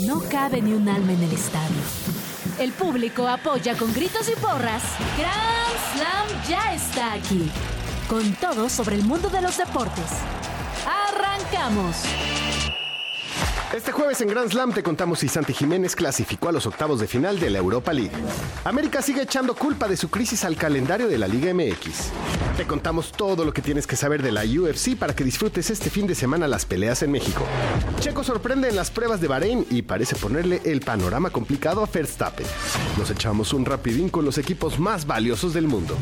No cabe ni un alma en el estadio. El público apoya con gritos y porras. Grand Slam ya está aquí. Con todo sobre el mundo de los deportes. ¡Arrancamos! Este jueves en Grand Slam te contamos si Santi Jiménez clasificó a los octavos de final de la Europa League. América sigue echando culpa de su crisis al calendario de la Liga MX. Te contamos todo lo que tienes que saber de la UFC para que disfrutes este fin de semana las peleas en México. Checo sorprende en las pruebas de Bahrein y parece ponerle el panorama complicado a Verstappen. Nos echamos un rapidín con los equipos más valiosos del mundo.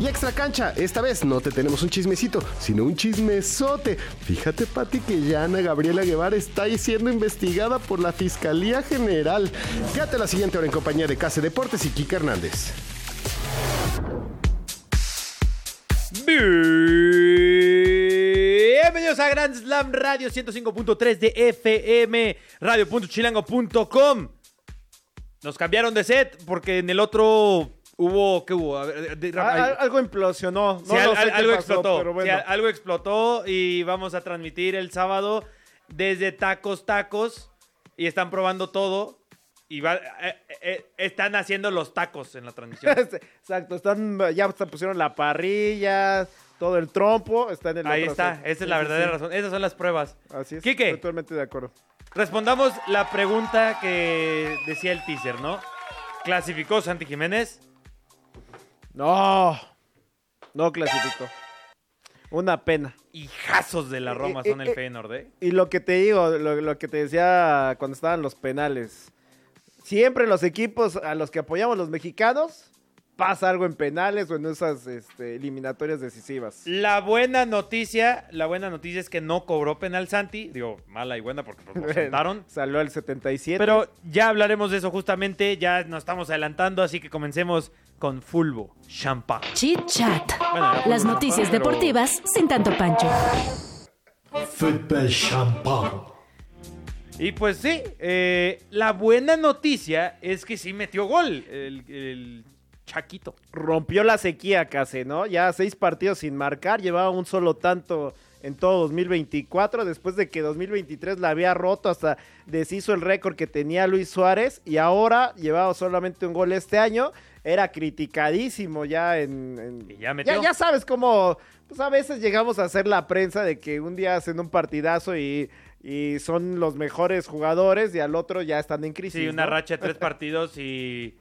Y extra cancha, esta vez no te tenemos un chismecito, sino un chismesote. Fíjate, Pati, que ya Ana Gabriela Guevara está siendo investigada por la Fiscalía General. Quédate la siguiente hora en compañía de Case Deportes y Kike Hernández. Bienvenidos a Grand Slam Radio 105.3 de FM, radio.chilango.com. Nos cambiaron de set porque en el otro hubo, ¿qué hubo? A ver, de- Ah, al- algo implosionó. Sí, No al- lo sé al- qué algo pasó, explotó. pero Sí, bueno. al- algo explotó y vamos a transmitir el sábado desde Tacos Tacos y están probando todo y va- eh, eh, están haciendo los tacos en la transmisión. Exacto, están, ya pusieron la parrilla, todo el trompo, está en el Ahí otro está, esa es la verdadera sí. razón. Esas son las pruebas. Así es, Quique. totalmente de acuerdo. Respondamos la pregunta que decía el teaser, ¿no? ¿Clasificó Santi Jiménez? No, no clasificó. Una pena. Hijazos de la Roma Eh, son el eh, Feyenoord, ¿eh? Y lo que te digo, lo, lo que te decía cuando estaban los penales. Siempre los equipos a los que apoyamos los mexicanos, pasa algo en penales o en esas este, eliminatorias decisivas. La buena noticia, la buena noticia es que no cobró penal Santi. Digo, mala y buena porque pues, lo sentaron. Salió al 77. Pero ya hablaremos de eso justamente, ya nos estamos adelantando, así que comencemos con Fulbo, Champa. Chit Chat. Bueno, Las noticias pero- deportivas sin tanto pancho. Football champagne. Y pues sí, eh, la buena noticia es que sí metió gol el, el Chaquito. rompió la sequía casi, ¿no? Ya seis partidos sin marcar, llevaba un solo tanto en todo 2024, después de que 2023 la había roto hasta deshizo el récord que tenía Luis Suárez y ahora llevaba solamente un gol este año, era criticadísimo ya en... en- Y ya metió. ya sabes cómo, pues a veces llegamos a hacer la prensa de que un día hacen un partidazo y, y son los mejores jugadores y al otro ya están en crisis. Sí, una ¿no? racha de tres partidos y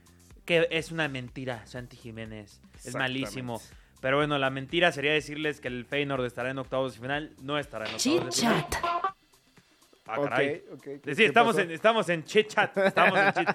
que es una mentira, Santi Jiménez. Es malísimo. Pero bueno, la mentira sería decirles que el Feyenoord estará en octavos de final. No estará en octavos de final. Ah, caray. Ok, ok, ¿qué- Sí, qué estamos en, estamos en chit chat. Estamos en chit.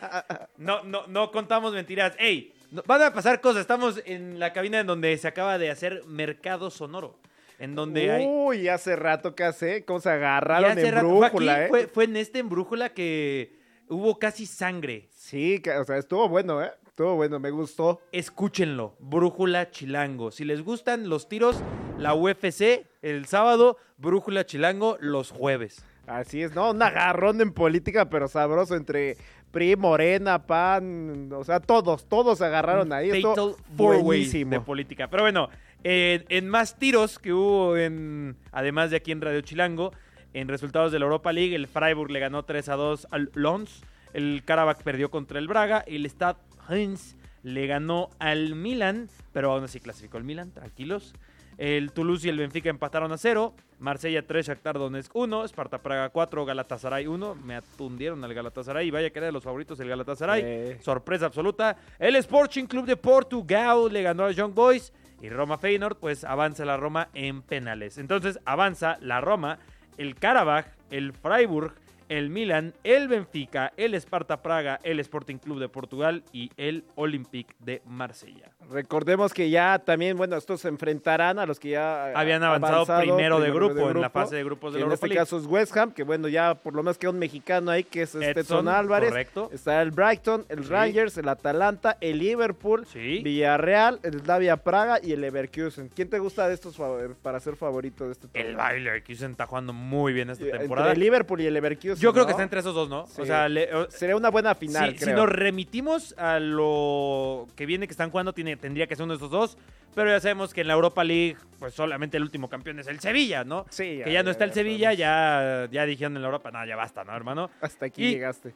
No, no, no contamos mentiras. ¡Ey! no- van a pasar cosas. Estamos en la cabina en donde se acaba de hacer Mercado Sonoro. En donde hay. Uy, hace rato que hace, cómo se agarraron en rato- fue, aquí, brújula, ¿eh? fue, fue en este en brújula que hubo casi sangre. Sí, que- o sea, estuvo bueno, ¿eh? Estuvo bueno, me gustó. Escúchenlo, Brújula Chilango. Si les gustan los tiros, la UFC el sábado, Brújula Chilango los jueves. Así es, ¿no? Un agarrón en política, pero sabroso entre PRI, Morena, PAN, o sea, todos, todos se agarraron ahí. Fatal Esto buenísimo. de política. Pero bueno, en, en más tiros que hubo en, además de aquí en Radio Chilango, en resultados de la Europa League, el Freiburg le ganó 3 a 2 al Lons, el Karabakh perdió contra el Braga, el Stade Reims le ganó al Milan, pero aún así clasificó el Milan, tranquilos. El Toulouse y el Benfica empataron a 0. Marsella 3, Shakhtar Donetsk 1. Sparta Praga 4, Galatasaray 1. Me atundieron al Galatasaray. Y vaya que era de los favoritos el Galatasaray. Eh. Sorpresa absoluta. El Sporting Club de Portugal le ganó a Young Boys. Y Roma Feyenoord, pues avanza la Roma en penales. Entonces avanza la Roma, el Karabaj, el Freiburg, el Milan, el Benfica, el Sparta Praga, el Sporting Club de Portugal y el Olympique de Marsella. Recordemos que ya también, bueno, estos se enfrentarán a los que ya eh, Habían avanzado primero de grupo en la fase de grupos de la En Europa este League. caso es West Ham, que bueno, ya por lo menos queda un mexicano ahí que es Edson, Álvarez. correcto. Está el Brighton, el Sí. Rangers, el Atalanta, el Liverpool, Sí. Villarreal, el Slavia Praga y el Leverkusen. ¿Quién te gusta de estos para ser favorito de este El torneo? Baile que está jugando muy bien esta Entre temporada. el Liverpool y el Leverkusen. Yo creo ¿no? que está entre esos dos, ¿no? Sí. O sea, le- o- Sería una buena final, si, nos remitimos a lo que viene que están jugando, tiene tendría que ser uno de estos dos. Pero ya sabemos que en la Europa League, pues solamente el último campeón es el Sevilla, ¿no? Sí, que ya no está el Sevilla, ya, ya dijeron en la Europa, no, ya basta, ¿no, hermano? Hasta aquí Y- llegaste.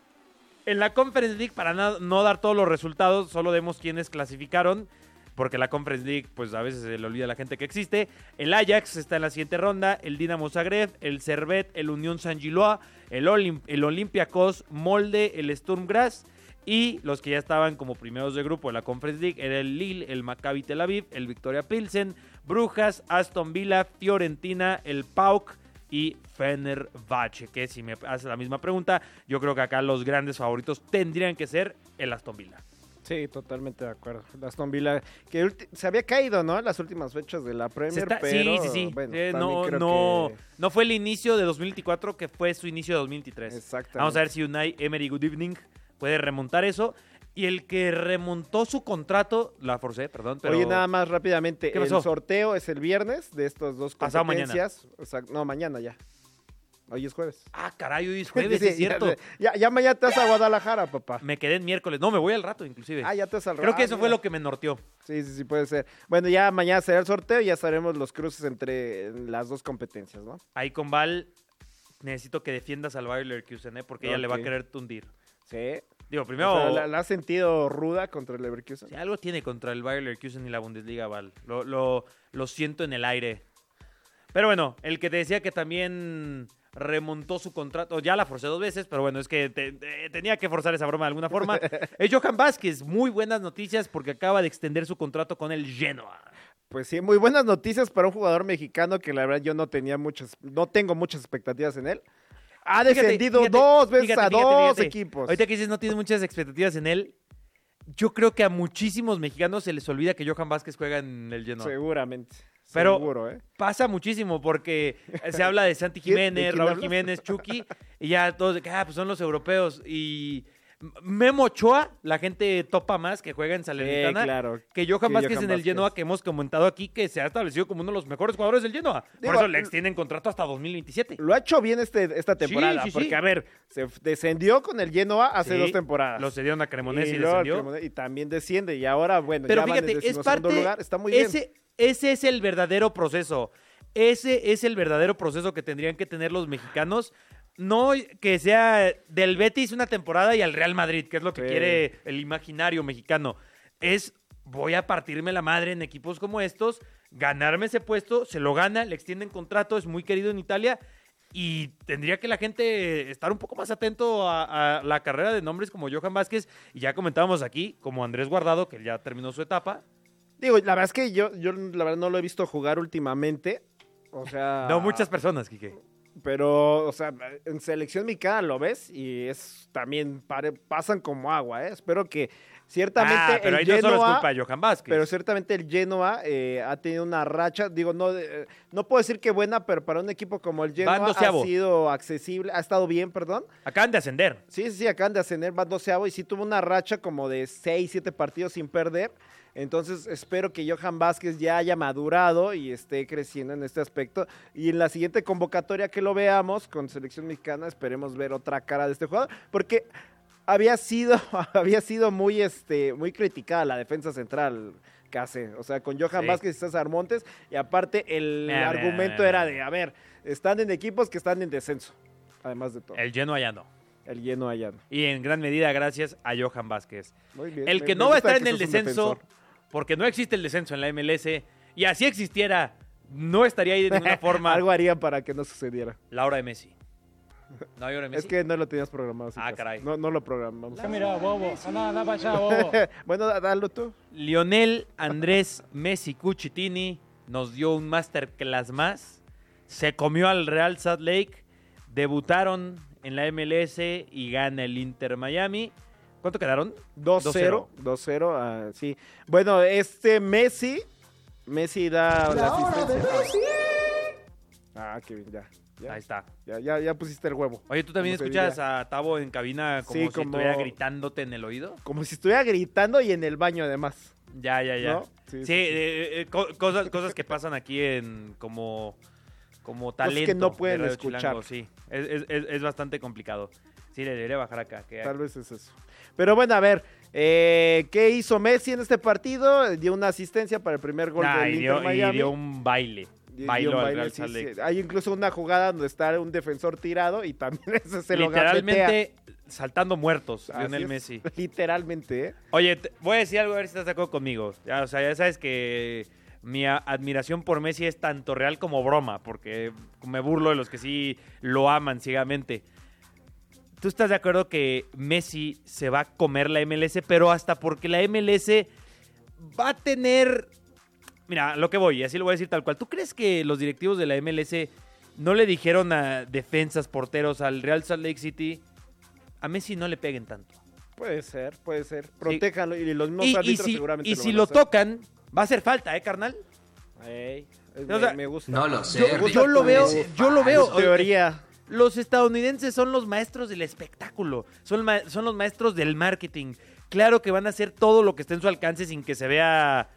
En la Conference League, para no dar todos los resultados, solo demos quiénes clasificaron, porque la Conference League, pues a veces se le olvida a la gente que existe. El Ajax está en la siguiente ronda, el Dinamo Zagreb, el Servet, el Unión San Giloa, el, Olim- el Olympiacos, Molde, el Sturm Graz y los que ya estaban como primeros de grupo de la Conference League era el Lille, el Maccabi Tel Aviv, el Victoria Pilsen, Brujas, Aston Villa, Fiorentina, el PAOK y Fenerbahce, que si me hace la misma pregunta, yo creo que acá los grandes favoritos tendrían que ser el Aston Villa. Sí, totalmente de acuerdo. El Aston Villa, que se había caído, ¿no? Las últimas fechas de la Premier, está- pero... sí, sí, sí. bueno, Eh, no, creo no, que- no fue el inicio de 2024 que fue su inicio de 2023. Exactamente. Vamos a ver si Unai Emery Good Evening puede remontar eso. Y el que remontó su contrato, la forcé, perdón, pero... Oye, nada más rápidamente. ¿Qué el sorteo es el viernes de estos dos Pasado mañana. competencias. Exacto. No, mañana ya. Hoy es jueves. Ah, caray, hoy es jueves, Sí, es cierto. Ya, ya, ya mañana te vas a Guadalajara, papá. Me quedé en miércoles. No, me voy al rato, inclusive. Ah, ya te vas al Creo que ah, eso fue lo que me norteó. Sí, sí, sí, puede ser. Bueno, ya mañana será el sorteo y ya sabemos los cruces entre las dos competencias, ¿no? Ahí con Val, necesito que defiendas al Bayer Leverkusen, ¿eh? porque ella le va a querer tundir. Sí. Digo, primero, ¿La, la has sentido ruda contra el Leverkusen? si algo tiene contra el Bayer Leverkusen y la Bundesliga, Val. Lo, lo, lo siento en el aire. Pero bueno, el que te decía que también remontó su contrato, ya la forcé dos veces, pero bueno, es que te- te- tenía que forzar esa broma de alguna forma. es Johan Vázquez, muy buenas noticias porque acaba de extender su contrato con el Genoa. Pues sí, muy buenas noticias para un jugador mexicano que la verdad yo no tenía muchas, no tengo muchas expectativas en él. Ha Fíjate, descendido fíjate, dos veces fíjate, a fíjate, dos equipos. Ahorita que dices no tienes muchas expectativas en él, yo creo que a muchísimos mexicanos se les olvida que Johan Vázquez juega en el Genoa. Seguramente. Pero- Seguro, ¿eh? Pasa muchísimo porque se habla de Santi ¿Quién- de Jiménez, Raúl? Jiménez, Chucky, y ya todos de que, ah, pues son los europeos. Y Memo Ochoa, la gente topa más que juega en Salernitana. Sí, claro. Que Johan Que Vázquez Johan en el Vázquez. Genoa, que hemos comentado aquí, que se ha establecido como uno de los mejores jugadores del Genoa. Digo, Por eso le extienden contrato hasta 2027. Lo ha hecho bien este, esta temporada. sí, sí. porque, a ver, se descendió con el Genoa hace dos temporadas. Lo cedieron a Cremonese y, el descendió. Cremonese- y también desciende. Y ahora, bueno, Pero ya van en fíjate, es parte. lugar. Está muy bien. ese, ese es el verdadero proceso. Ese es el verdadero proceso que tendrían que tener los mexicanos. No que sea del Betis una temporada y al Real Madrid, que es lo que Sí. quiere el imaginario mexicano. Es voy a partirme la madre en equipos como estos, ganarme ese puesto, se lo gana, le extienden contrato, es muy querido en Italia. Y tendría que la gente estar un poco más atento a, a la carrera de nombres como Johan Vázquez. Y ya comentábamos aquí, como Andrés Guardado, que ya terminó su etapa. Digo, la verdad es que yo, yo la verdad no lo he visto jugar últimamente. O sea. No, muchas personas, Quique. Pero, o sea, en selección mexicana lo ves y es también pasan como agua, ¿eh? Espero que ciertamente Ah, pero el ahí no solo es Genoa- culpa de Johan Vázquez. Pero ciertamente el Genoa eh, ha tenido una racha, digo, no, eh, no puedo decir que buena, pero para un equipo como el Genoa ha sido accesible, ha estado bien, perdón. Acaban de ascender. Sí, sí, sí, acaban de ascender, va doceavo y sí tuvo una racha como de 6, 7 partidos sin perder. Entonces espero que Johan Vázquez ya haya madurado y esté creciendo en este aspecto. Y en la siguiente convocatoria que lo veamos con selección mexicana, esperemos ver otra cara de este jugador. Porque había sido, había sido muy, este, muy criticada la defensa central que hace. O sea, con Johan Sí. Vázquez y César Montes. Y aparte el Mira, mira, argumento mira, era de, a ver, están en equipos que están en descenso. Además de todo. El Genoa ya no. El lleno allá. Y en gran medida gracias a Johan Vázquez. Muy bien. El que me no va a estar en el descenso, porque no existe el descenso en la MLS, y así existiera, no estaría ahí de ninguna forma Algo harían para que no sucediera. la hora de Messi. ¿No hay hora de Messi? Es que no lo tenías programado. Ah, casi. caray. No, no lo programamos. Mira, bobo, anda, anda para allá, bobo. bueno, da- dalo tú. Lionel Andrés Messi Cucitini nos dio un masterclass más. Se comió al Real Salt Lake. Debutaron en la MLS y gana el Inter Miami. ¿Cuánto quedaron? 2-0. 2-0, ah, sí. Bueno, este Messi. Messi da la, asistencia. Ah, qué bien, ya. Ya, Ahí está. ya, ya, ya pusiste el huevo. Oye, ¿tú también escuchas a Tavo en cabina como Sí, si como- estuviera gritándote en el oído? Como si estuviera gritando y en el baño además. Ya, ya, ya. ¿No? Sí, Sí, sí, sí. eh, eh, co- cosas, cosas que pasan aquí en como, como talento. que no de pueden escuchar. Chilango, sí, es, es- es- es bastante complicado. Sí, le debería bajar acá. que- Tal vez es eso. Pero bueno, a ver, eh, ¿qué hizo Messi en este partido? Dio una asistencia para el primer gol Nah, del y, dio, Inter y Miami. dio un baile. Bailó al Real sí, Salt Lake. sí. Hay incluso una jugada donde está un defensor tirado y también ese se lo. Literalmente saltando muertos, Así Lionel es, Messi. Literalmente, ¿eh? Oye, te- voy a decir algo a ver si estás de acuerdo conmigo. Ya, o sea, ya sabes que mi admiración por Messi es tanto real como broma, porque me burlo de los que sí lo aman ciegamente. ¿Tú estás de acuerdo que Messi se va a comer la MLS, pero hasta porque la MLS va a tener... Mira, lo que voy, y así lo voy a decir tal cual. ¿Tú crees que los directivos de la MLS no le dijeron a defensas, porteros, al Real Salt Lake City, a Messi no le peguen tanto? Puede ser, puede ser. Protéjanlo y los mismos Y, y árbitros si, seguramente y lo si van a lo hacer. tocan, va a hacer falta, ¿eh, carnal? Ey, es- O sea, me, me gusta. No lo sé. Yo, lo veo, yo lo veo. Es teoría. Los estadounidenses son los maestros del espectáculo, son, ma- son los maestros del marketing. Claro que van a hacer todo lo que esté en su alcance sin que se vea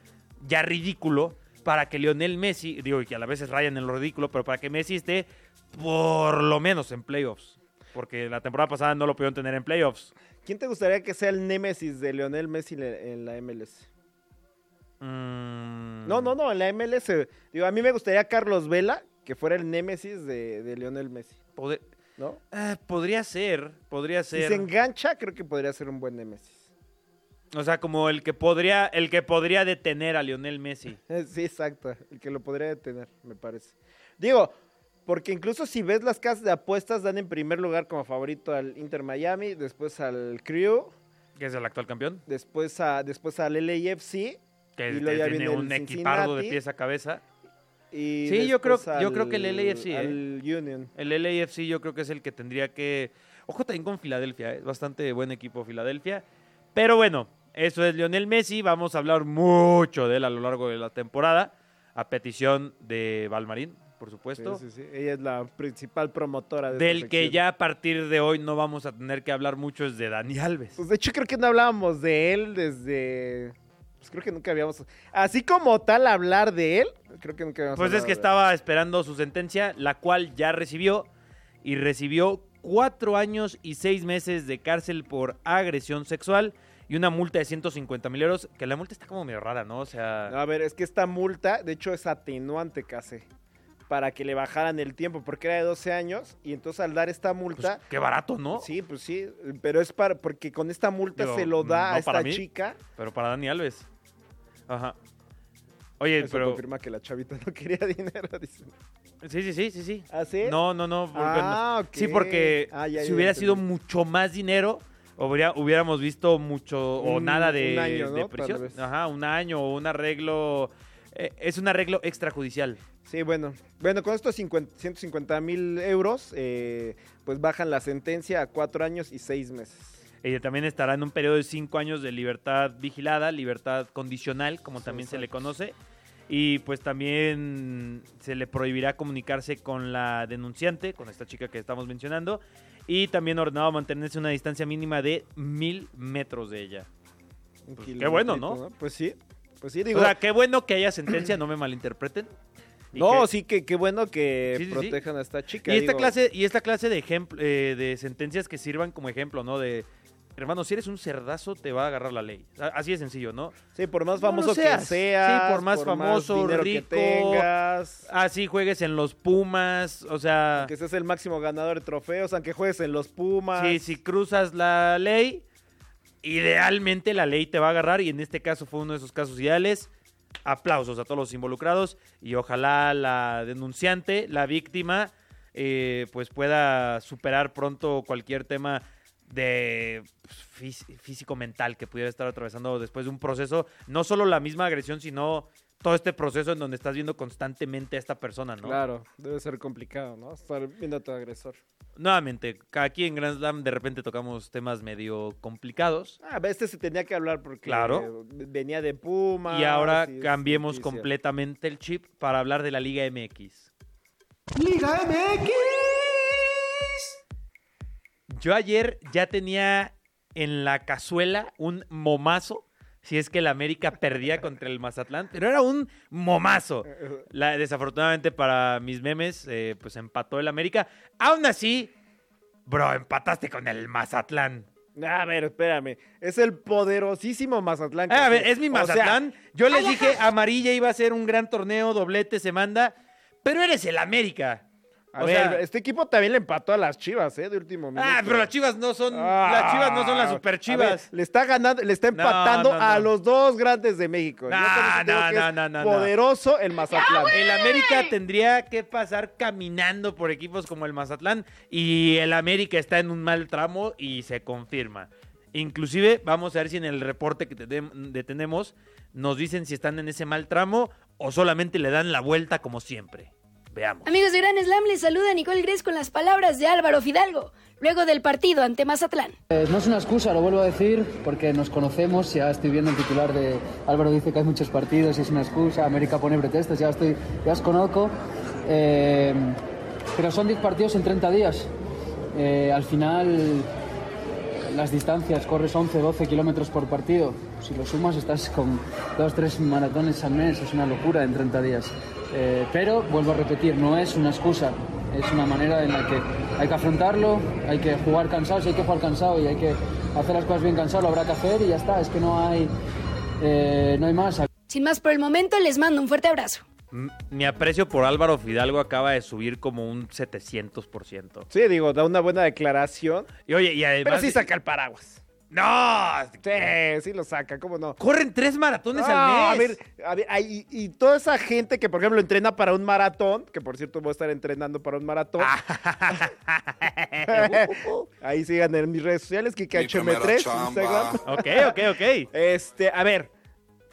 ya ridículo para que Lionel Messi, digo, y que a la vez rayan en lo ridículo, pero para que Messi esté por lo menos en playoffs. Porque la temporada pasada no lo pudieron tener en playoffs. ¿Quién te gustaría que sea el némesis de Lionel Messi en la MLS? Mm. No, no, no, en la MLS. Digo, a mí me gustaría Carlos Vela, que fuera el némesis de, de Lionel Messi, ¿no? ah, podría ser, podría Si ser. se engancha, creo que podría ser un buen némesis. O sea, como el que podría, el que podría detener a Lionel Messi. Eh, Sí, exacto. El que lo podría detener, me parece. Digo, porque incluso si ves las casas de apuestas, dan en primer lugar como favorito al Inter Miami, después al Crew, Que es el actual campeón. después, a, después al LAFC. Que Y luego ya tiene viene el un equipardo de pies a cabeza. Y Sí, yo creo- yo creo que el LAFC, ¿eh? Union. El LAFC yo creo que es el que tendría que... Ojo también con Filadelfia, es bastante buen equipo Filadelfia. Pero bueno, eso es Lionel Messi. Vamos a hablar mucho de él a lo largo de la temporada. A petición de Valmarín, por Sí, supuesto. sí, sí. Ella es la principal promotora de Del que ya a partir de hoy no vamos a tener que hablar mucho es de Dani Alves. Pues de hecho creo que no hablábamos de él desde... Pues creo que nunca habíamos... Así como tal hablar de él, creo que nunca habíamos Pues es que estaba esperando su sentencia, la cual ya recibió y recibió cuatro años y seis meses de cárcel por agresión sexual y una multa de 150 mil euros, que la multa está como medio rara, ¿no? O sea, A ver, es que esta multa, de hecho, es atenuante casi. Para que le bajaran el tiempo, porque era de 12 años. Y entonces al dar esta pues, multa. qué barato, ¿no? Sí, pues sí. Pero es para. Porque con esta multa Digo, se lo da no a para esta mí. chica. Pero para Dani Alves. Ajá. Oye, Eso pero... confirma que la chavita no quería dinero. Dice. Sí, sí, sí, sí, sí. ¿Ah, sí? No, no, no. porque Ah, no- Sí, ok. porque Ah, ya, si hubiera sido mucho más dinero, hubiera- hubiéramos visto mucho o Un- nada de, un prisión. Ajá, un año o un arreglo. eh, es un arreglo extrajudicial. Sí, bueno. Bueno, con estos 50 150 mil euros, eh, pues bajan la sentencia a cuatro años y seis meses. Ella también estará en un periodo de cinco años de libertad vigilada, libertad condicional, como Sí, también se le conoce. Y pues también se le prohibirá comunicarse con la denunciante, con esta chica que estamos mencionando. Y también ordenado mantenerse una distancia mínima de mil metros de ella. Pues, qué bueno, ¿no? Pues sí. Pues sí, digo. o sea, qué bueno que haya sentencia, no me malinterpreten. No, que- sí, que qué bueno que Sí, sí, sí. protejan a esta chica. Y esta clase, y esta clase de ejemplo, eh, de sentencias que sirvan como ejemplo, ¿no? De hermano, si eres un cerdazo, te va a agarrar la ley. Así de sencillo, ¿no? Sí, por más No famoso seas. que Sí, seas. por más famoso, rico, que tengas. Así juegues en los Pumas, o sea, Que seas el máximo ganador de trofeos, aunque juegues en los Pumas. si, si cruzas la ley, idealmente la ley te va a agarrar y en este caso fue uno de esos casos ideales. Aplausos a todos los involucrados y ojalá la denunciante, la víctima, eh, pues pueda superar pronto cualquier tema de pues, fís- físico-mental que pudiera estar atravesando después de un proceso, no solo la misma agresión, sino todo este proceso en donde estás viendo constantemente a esta persona, ¿no? Claro, debe ser complicado, ¿no? Estar viendo a tu agresor. Nuevamente, aquí en Grand Slam de repente tocamos temas medio complicados. Ah, este se tenía que hablar porque Claro. venía de Pumas. y ahora cambiemos completamente el chip para hablar de la Liga MX. Liga MX. Yo ayer ya tenía en la cazuela un momazo, si es que el América perdía contra el Mazatlán, pero era un momazo. La- desafortunadamente para mis memes, eh, pues empató el América. Aún así, Bro, empataste con el Mazatlán. A ver, espérame. Es el poderosísimo Mazatlán. Ah, a ver, es mi O sea, Mazatlán. Yo les dije, amarilla iba a ser un gran torneo, doblete, se manda. Pero eres el América. A O ver, sea- este equipo también le empató a las Chivas, ¿eh? De último minuto. Ah, pero las chivas no son. Ah, las chivas no son las super ver, chivas. le está ganando, le está No, empatando no, a los dos grandes de México. No, eso digo no, no. Poderoso el Mazatlán. El América tendría que pasar caminando por equipos como el Mazatlán y el América está en un mal tramo y se confirma. Inclusive vamos a ver si en el reporte que tenemos nos dicen si están en ese mal tramo o solamente le dan la vuelta como siempre. Veamos. Amigos de Gran Slam, les saluda Nicole Gres con las palabras de Álvaro Fidalgo, luego del partido ante Mazatlán. Eh, no es una excusa, lo vuelvo a decir, porque nos conocemos, ya estoy viendo el titular de Álvaro dice que hay muchos partidos y es una excusa, América pone pretextos, ya, estoy, ya os conozco, Eh, pero son 10 partidos en 30 días. Eh, al final las distancias, corres 11, 12 kilómetros por partido, si lo sumas estás con 2, 3 maratones al mes, es una locura en 30 días. Eh, pero, vuelvo a repetir, no es una excusa, es una manera en la que hay que afrontarlo, hay que jugar cansado, si hay que jugar cansado y hay que hacer las cosas bien cansado, lo habrá que hacer y ya está, es que no hay, eh, no hay más. Sin más por el momento, les mando un fuerte abrazo. Mi aprecio por Álvaro Fidalgo acaba de subir como un 700%. Sí, digo, da una buena declaración. Y oye, y además... Pero sí saca el paraguas. ¡No! Sí, sí lo saca, ¿cómo no? Corren tres maratones al mes. A ver, a ver, hay- y, y toda esa gente que, por ejemplo, entrena para un maratón, que por cierto voy a estar entrenando para un maratón. Ah. Ahí sigan en mis redes sociales, KikeHM3, Instagram. ok, ok, ok. Este, a ver,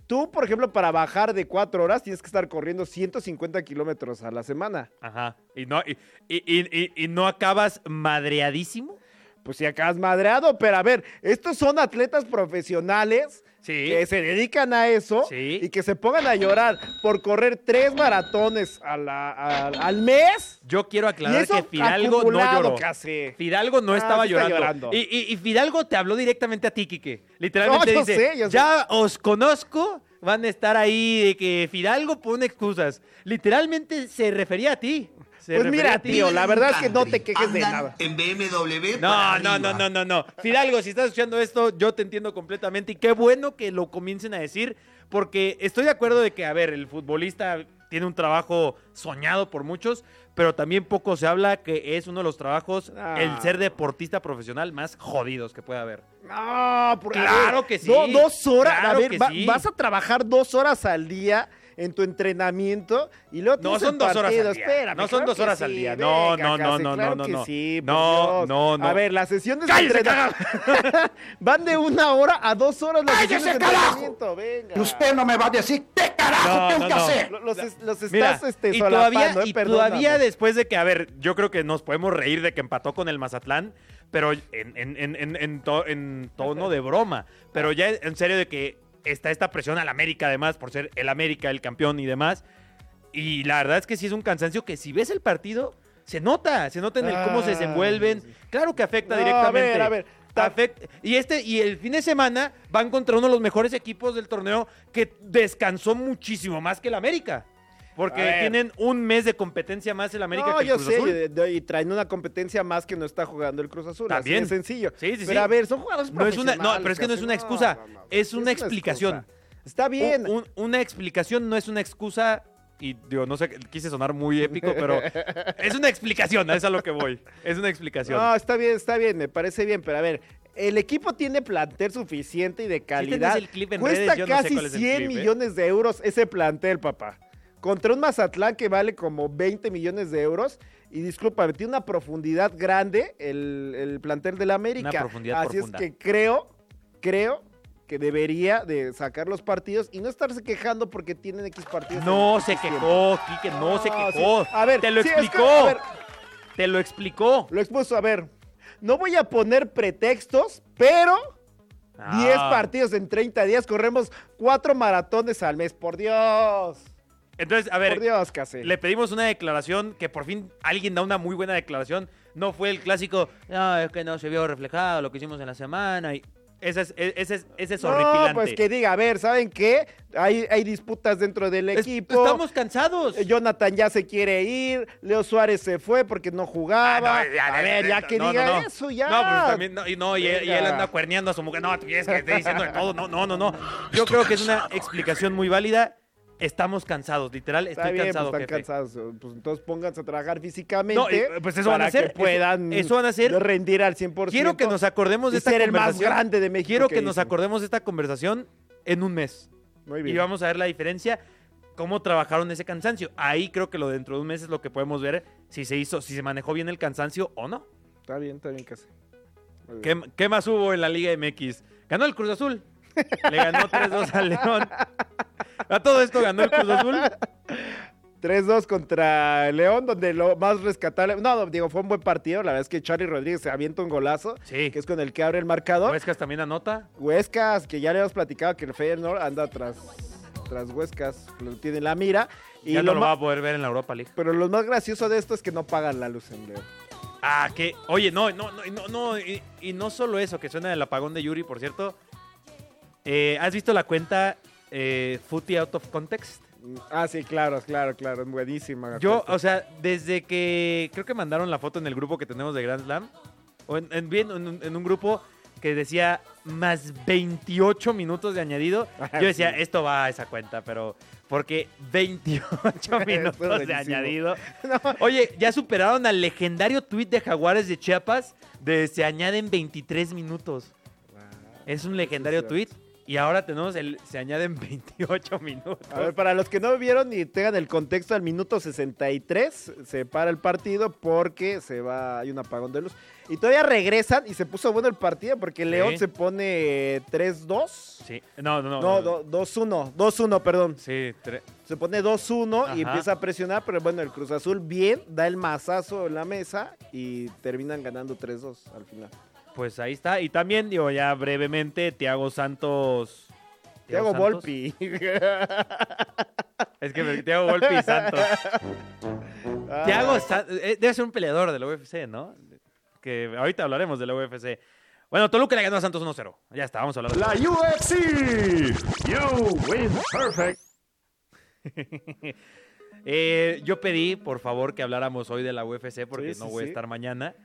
tú, por ejemplo, para bajar de cuatro horas tienes que estar corriendo 150 kilómetros a la semana. Ajá. ¿Y no, y, y- y- y- y no acabas madreadísimo? Pues si acabas madreado, pero a ver, estos son atletas profesionales Sí. que se dedican a eso Sí. y que se pongan a llorar por correr tres maratones a la- a- al mes. Yo quiero aclarar que Fidalgo no lloró. casi. Fidalgo no Ah, estaba sí llorando. llorando. Y, y- y Fidalgo te habló directamente a ti, Quique. Literalmente No, dice, sé. ya os conozco, van a estar ahí de que Fidalgo pone excusas. Literalmente se refería a ti. Se Pues mira, tío, la verdad es que no te quejes de nada. En BMW. No, para no, no, no, no, no. Fidalgo, si estás escuchando esto, yo te entiendo completamente. Y qué bueno que lo comiencen a decir, porque estoy de acuerdo de que, a ver, el futbolista tiene un trabajo soñado por muchos, pero también poco se habla que es uno de los trabajos, Ah. el ser deportista profesional más jodidos que puede haber. No, por- a Claro ver, que sí. do- dos horas. Claro a ver, que va- sí. vas a trabajar dos horas al día en tu entrenamiento y luego No son dos horas al día. Espérame, No son claro dos horas al día. No, venga, no, no, Casi, no, claro no, que no. sí, por No, Dios. no, no. A ver, las sesiones de ¡Cállese, entrenamiento van de una hora a dos horas las sesiones de entrenamiento. Venga. Usted no me va a decir qué carajo No, tengo no, que hacer. Lo- Los, es- los estás Mira, este, y todavía, eh, y todavía después de que, a ver, yo creo que nos podemos reír de que empató con el Mazatlán, pero en, en- en- en- en to- en tono de broma. Pero ya en serio de que está esta presión al América, además, por ser el América, el campeón y demás. Y la verdad es que sí es un cansancio que si ves el partido, se nota, se nota en el cómo se desenvuelven. Claro que afecta No, a directamente. ver, a ver, y este y el fin de semana van contra uno de los mejores equipos del torneo que descansó muchísimo más que el América. Porque tienen un mes de competencia más el América no, que el yo sé, Azul. y traen una competencia más que no está jugando el Cruz Azul. También. Así de sencillo. Sí, sí, sí. Pero a ver, son jugadores No es una- no, pero es que no es una excusa, no, no. es una explicación. excusa. Está bien. Un- un- una explicación no es una excusa. Y digo, no sé, quise sonar muy épico, pero es una explicación, es a lo que voy. Es una explicación. No, está bien, está bien, me parece bien, pero a ver, el equipo tiene plantel suficiente y de calidad. tenés el clip en Cuesta redes, yo no sé casi cuál es el 100 clip, ¿eh? millones de euros ese plantel, papá. Contra un Mazatlán que vale como 20 millones de euros. Y discúlpame, tiene una profundidad grande el, el plantel del América. Una profundidad Así profunda. es que creo, creo que debería de sacar los partidos y no estarse quejando porque tienen X partidos. No se quejó, Quique, no, se quejó. sí. A ver, te lo sí, es que, explicó. a ver, Te lo explicó. Lo expuso, a ver. No voy a poner pretextos, pero 10 Ah. partidos en 30 días, corremos 4 maratones al mes. Por Dios. Entonces, a por ver, Dios, casi. le pedimos una declaración que por fin alguien da una muy buena declaración. No fue el clásico, no, es que no se vio reflejado lo que hicimos en la semana. Y Ese es, e- ese es, ese es No, horripilante. pues que diga, a ver, ¿saben qué? Hay, hay disputas dentro del Es- equipo. Estamos cansados. Eh, Jonathan ya se quiere ir, Leo Suárez se fue porque no jugaba. Ah, no, ya, a ver, ya, no, que no, diga no. eso, ya. No, pues también, no, y no, y, él- y él Venga. anda cuerneando a su mujer. No, tú quieres que esté diciendo de todo. No, no, no, no. Yo creo que es una explicación muy válida. Estamos cansados, literal, Está estoy bien, cansado, pues están jefe. cansados. Pues entonces pónganse a trabajar físicamente. No, eh, pues eso van a hacer, que puedan eso van a hacer. rendir al 100%. Quiero que nos acordemos de y esta ser el más grande de México. Quiero que nos acordemos de esta conversación en un mes. Muy Y bien. vamos a ver la diferencia, cómo trabajaron ese cansancio. Ahí creo que lo dentro de un mes es lo que podemos ver si se hizo, si se manejó bien el cansancio o no. Está bien, está bien, casi. Muy ¿Qué, qué más hubo en la Liga MX? Ganó el Cruz Azul. Le ganó 3-2 al León. A todo esto ganó el Cruz Azul. 3-2 contra León, donde lo más rescatable. No, digo, fue un buen partido. La verdad es que Charlie Rodríguez se avienta un golazo, Sí. que es con el que abre el marcador. Huescas también anota. Huescas, que ya le hemos platicado que el Feyenoord anda tras, tras Huescas, lo tiene en la mira. Y ya lo no lo va a poder ver en la Europa League. Pero lo más gracioso de esto es que no pagan la luz en León. Ah, que. Oye, no, no, no, no, no. Y, y no solo eso, que suena el apagón de Yuri, por cierto. Eh, ¿Has visto la cuenta eh, Footy Out of Context? Ah, sí, claro, claro, claro, es buenísima. Yo, o sea, desde que creo que mandaron la foto en el grupo que tenemos de Grand Slam, o en, en- bien, en, un- en un grupo que decía más 28 minutos de añadido, yo decía, Sí. esto va a esa cuenta, pero porque 28 minutos de añadido. Oye, ya superaron al legendario tweet de Jaguares de Chiapas de se añaden 23 minutos. Es un legendario tweet y ahora tenemos el se añaden 28 minutos. A ver, para los que no vieron y tengan el contexto, al minuto 63 se para el partido porque se va, hay un apagón de luz. Y todavía regresan y se puso bueno el partido porque León se pone 3-2. Sí, no, no, no. No, do- 2-1, 2-1, perdón. Sí, tre- Se pone 2-1 y empieza a presionar, pero bueno, el Cruz Azul bien, da el mazazo en la mesa y terminan ganando 3-2 al final. Pues ahí está. Y también, digo, ya brevemente, Tiago Santos. Santos. Volpi. Es que Tiago Volpi y Santos. Ah. Tiago eh, debe ser un peleador de la UFC, ¿no? Que ahorita hablaremos de la UFC. Bueno, Toluca le ganó a Santos 1-0. Ya está, vamos a hablar de La UFC. You win perfect. Eh, yo pedí, por favor, que habláramos hoy de la UFC porque Sí, no voy a sí. estar mañana.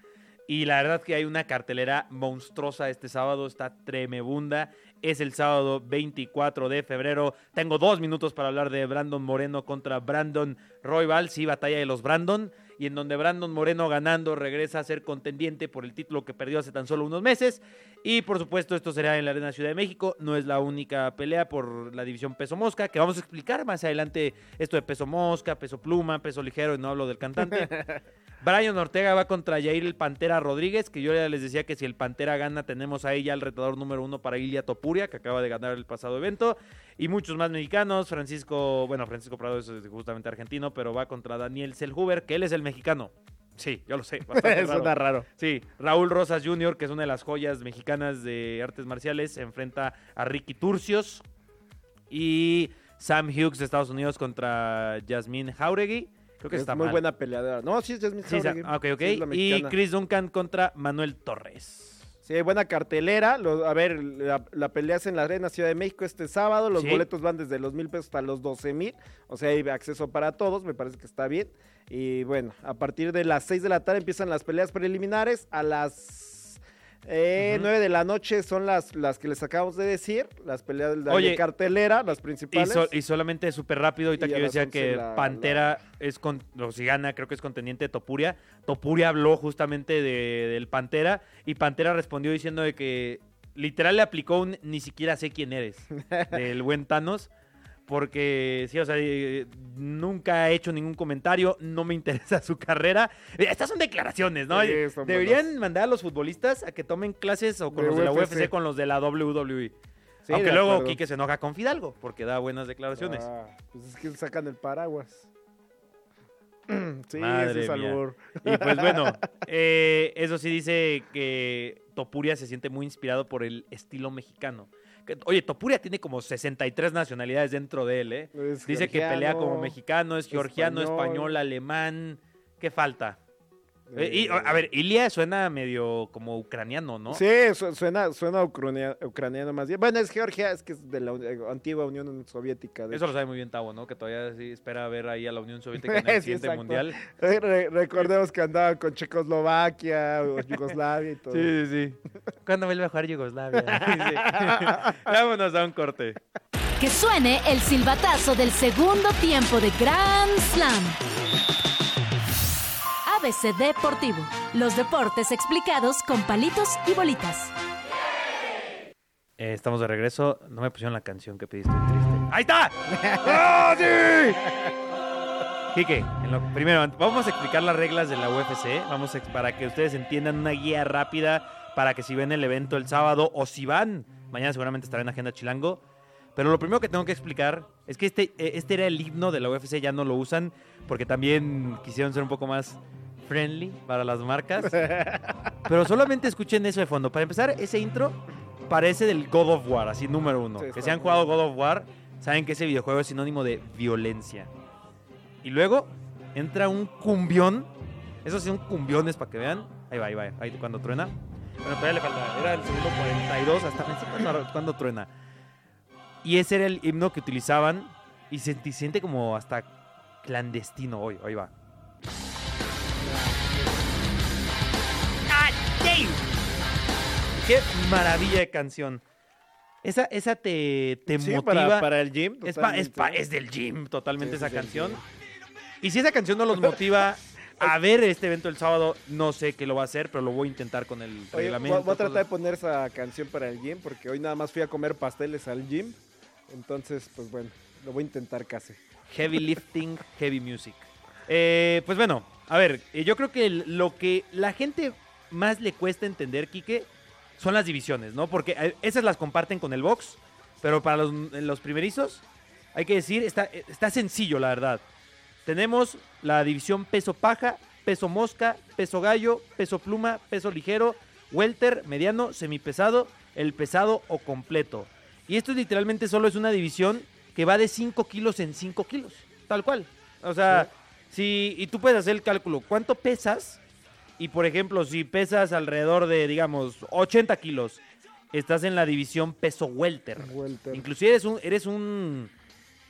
Y la verdad que hay una cartelera monstruosa este sábado, está tremebunda. Es el sábado 24 de febrero. Tengo dos minutos para hablar de Brandon Moreno contra Brandon Royval. Sí, batalla de los Brandon. Y en donde Brandon Moreno ganando regresa a ser contendiente por el título que perdió hace tan solo unos meses. Y por supuesto, esto será en la Arena Ciudad de México. No es la única pelea por la división peso mosca, que vamos a explicar más adelante esto de peso mosca, peso pluma, peso ligero, y no hablo del cantante. Brian Ortega va contra Jair el Pantera Rodríguez, que yo ya les decía que si el Pantera gana, tenemos ahí ya el retador número uno para Ilia Topuria, que acaba de ganar el pasado evento. Y muchos más mexicanos. Francisco, bueno, Francisco Prado es justamente argentino, pero va contra Daniel Selhuber, que él es el mexicano. Sí, yo lo sé. bastante raro. Suena raro. Sí, Raúl Rosas Jr., que es una de las joyas mexicanas de artes marciales, se enfrenta a Ricky Turcios. Y Sam Hughes de Estados Unidos contra Yasmín Jauregui. Creo que es está muy mal. buena peleadora. No, sí, es Jasmine Sí, Jauregui. ah, ok, ok. Sí, y. Chris Duncan contra Manuel Torres. Sí, buena cartelera. Lo- a ver, la, la pelea es en la Arena Ciudad de México este sábado. Los Sí. boletos van desde los mil pesos hasta los 12 mil. O sea, hay acceso para todos. Me parece que está bien. Y bueno, a partir de las 6 de la tarde empiezan las peleas preliminares. A las eh, Ujú. 9 de la noche son las, las que les acabamos de decir. Las peleas de, de Oye, cartelera, las Y, principales. so- y solamente súper rápido, ahorita Y que yo decía 11 que la- Pantera es con, o si gana, creo que es contendiente de Topuria. Topuria habló justamente de- del Pantera y Pantera respondió diciendo de que literal le aplicó un ni siquiera sé quién eres del buen Thanos. Porque, sí, o sea, eh, nunca ha hecho ningún comentario, no me interesa su carrera. Eh, Estas son declaraciones, ¿no? Sí, son Deberían buenas. mandar a los futbolistas a que tomen clases o con De los de la UFC. UFC con los de la WWE. Sí, Aunque luego acuerdo. Quique se enoja con Fidalgo porque da buenas declaraciones. Ah, pues es que sacan el paraguas. sí, Madre ese es mía. Y pues bueno, eh, eso sí dice que Topuria se siente muy inspirado por el estilo mexicano. Oye, Topuria tiene como 63 nacionalidades dentro de él, ¿eh? Dice que pelea como mexicano, es georgiano, español. español, alemán. ¿Qué falta? Eh, y, a ver, Ilia suena medio como ucraniano, ¿no? Sí, su- suena, suena ucrania- ucraniano más bien. Bueno, es Georgia, es que es de la eh, antigua Unión Soviética. Eso lo sabe muy bien Tavo, ¿no? Que todavía sí espera ver ahí a la Unión Soviética en Sí, el siguiente exacto. mundial. Eh, re- recordemos que andaba con Checoslovaquia o Yugoslavia y todo. Sí, sí, sí. ¿Cuándo vuelve a jugar Yugoslavia? Sí. Vámonos a un corte. Que suene el silbatazo del segundo tiempo de Grand Slam. ABC Deportivo. Los deportes explicados con palitos y bolitas. Eh, estamos de regreso. No me pusieron la canción que pediste, estoy triste. ¡Ahí está! ¡Oh, sí! Quique, en lo- primero, vamos a explicar las reglas de la UFC. Vamos a, para que ustedes entiendan una guía rápida para que si ven el evento el sábado o si van, mañana seguramente estará en Agenda Chilango. Pero lo primero que tengo que explicar es que este, eh, este era el himno de la UFC, ya no lo usan porque también quisieron ser un poco más friendly para las marcas. Pero solamente escuchen eso de fondo. Para empezar, ese intro parece del God of War, así número uno. Sí, que si han jugado God of War, saben que ese videojuego es sinónimo de violencia. Y luego entra un cumbión. Eso sí, un cumbión es para que vean. Ahí va, ahí va, ahí cuando truena. Bueno, todavía le falta. Era el segundo 42, hasta pensé cuando, cuando truena. Y ese era el himno que utilizaban. Y se se siente como hasta clandestino hoy. Ahí va. ¡Qué maravilla de canción! Esa, esa te, te Sí, motiva. para, para el gym. Es, pa- es, pa- es del gym, totalmente Sí, esa canción. Y si esa canción no los motiva a ver este evento el sábado, no sé qué lo va a hacer, pero lo voy a intentar con el Oye, reglamento. voy a tratar de poner esa canción para el gym porque hoy nada más fui a comer pasteles al gym. Entonces, pues bueno, lo voy a intentar casi. Heavy lifting, heavy music. Eh, pues bueno, a ver, eh, yo creo que lo que la gente más le cuesta entender, Quique, son las divisiones, ¿no? Porque eh, esas las comparten con el box, pero para los, los primerizos, hay que decir, está, eh, está sencillo, la verdad. Tenemos la división peso paja, peso mosca, peso gallo, peso pluma, peso ligero, welter, mediano, semipesado, el pesado o completo. Y esto literalmente solo es una división que va de 5 kilos en 5 kilos, tal cual. O sea, si, y tú puedes hacer el cálculo, ¿cuánto pesas? Y por ejemplo, si pesas alrededor de, digamos, 80 kilos, estás en la división peso welter. Welter. Inclusive eres un, eres un,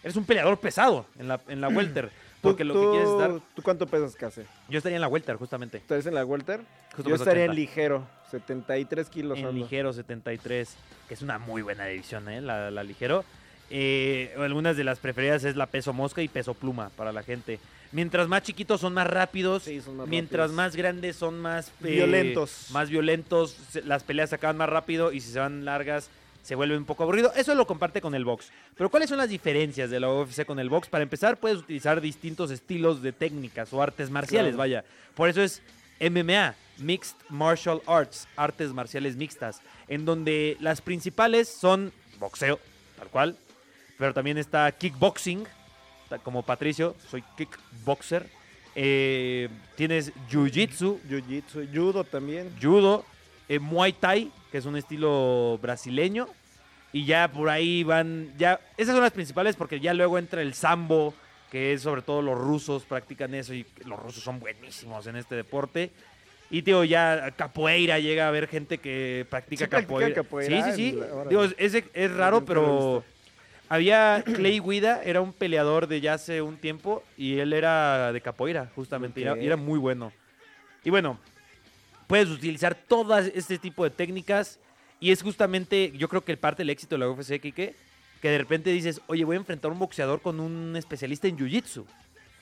eres un peleador pesado en la, en la welter. ¿Tú, Porque lo que quieres es estar... ¿Tú cuánto pesas casi? Yo estaría en la welter, justamente. ¿Estás en la welter? Justo Yo estaría 80. en ligero, 73 kilos. En ando. ligero 73, que es una muy buena división, ¿eh? La, la ligero. Eh, algunas de las preferidas es la peso mosca y peso pluma para la gente. Mientras más chiquitos son más rápidos, Sí, son más mientras rápidos. más grandes son más eh, Violentos. Más violentos, las peleas se acaban más rápido y si se van largas se vuelve un poco aburrido. Eso lo comparte con el box. Pero ¿cuáles son las diferencias de la UFC con el box? Para empezar, puedes utilizar distintos estilos de técnicas o artes marciales, Claro. vaya. Por eso es MMA, Mixed Martial Arts, artes marciales mixtas, en donde las principales son boxeo, tal cual, pero también está kickboxing, como Patricio, soy kickboxer. Eh, tienes jiu-jitsu, Jiu-jitsu, judo también. judo, eh, muay thai, que es un estilo brasileño, y ya por ahí van, ya, esas son las principales porque ya luego entra el sambo, que es sobre todo los rusos practican eso y los rusos son buenísimos en este deporte. Y digo, ya capoeira llega a haber gente que practica Sí, practican capoeira. capoeira, Sí, sí, sí. Digo, es, es- raro, pero. Había Clay Guida, era un peleador de ya hace un tiempo y él era de capoeira, justamente, y era- Ok. y era muy bueno. Y bueno, puedes utilizar todas este tipo de técnicas y es justamente, yo creo que parte del éxito de la UFC, Kike, que de repente dices, oye, voy a enfrentar a un boxeador con un especialista en Jiu-Jitsu.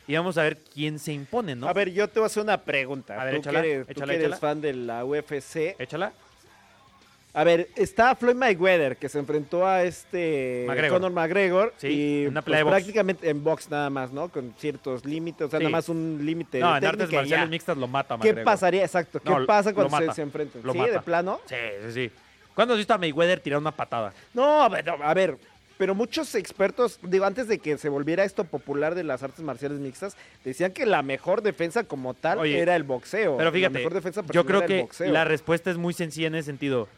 Y vamos a ver quién se impone, ¿no? A ver, yo te voy a hacer una pregunta. A ver, tú échala, que eres, tú que eres échala. fan de la UFC. Échala. A ver, está Floyd Mayweather que se enfrentó a este McGregor. Conor McGregor Sí, y pues, pelea de box. prácticamente en box nada más, ¿no? Con ciertos límites, o sea, Sí. nada más un límite No, de en artes marciales ya. mixtas lo mata, ¿Qué McGregor. pasaría? Exacto, ¿qué No, pasa cuando se, se enfrentan? Lo ¿Sí, mata. de plano? Sí, sí, sí. ¿Cuándo has visto a Mayweather tirar una patada? No, a ver, a ver, pero muchos expertos, digo, antes de que se volviera esto popular de las artes marciales mixtas, decían que la mejor defensa como tal Oye, era el boxeo. Pero La fíjate, mejor defensa yo creo que la respuesta es muy sencilla en ese sentido.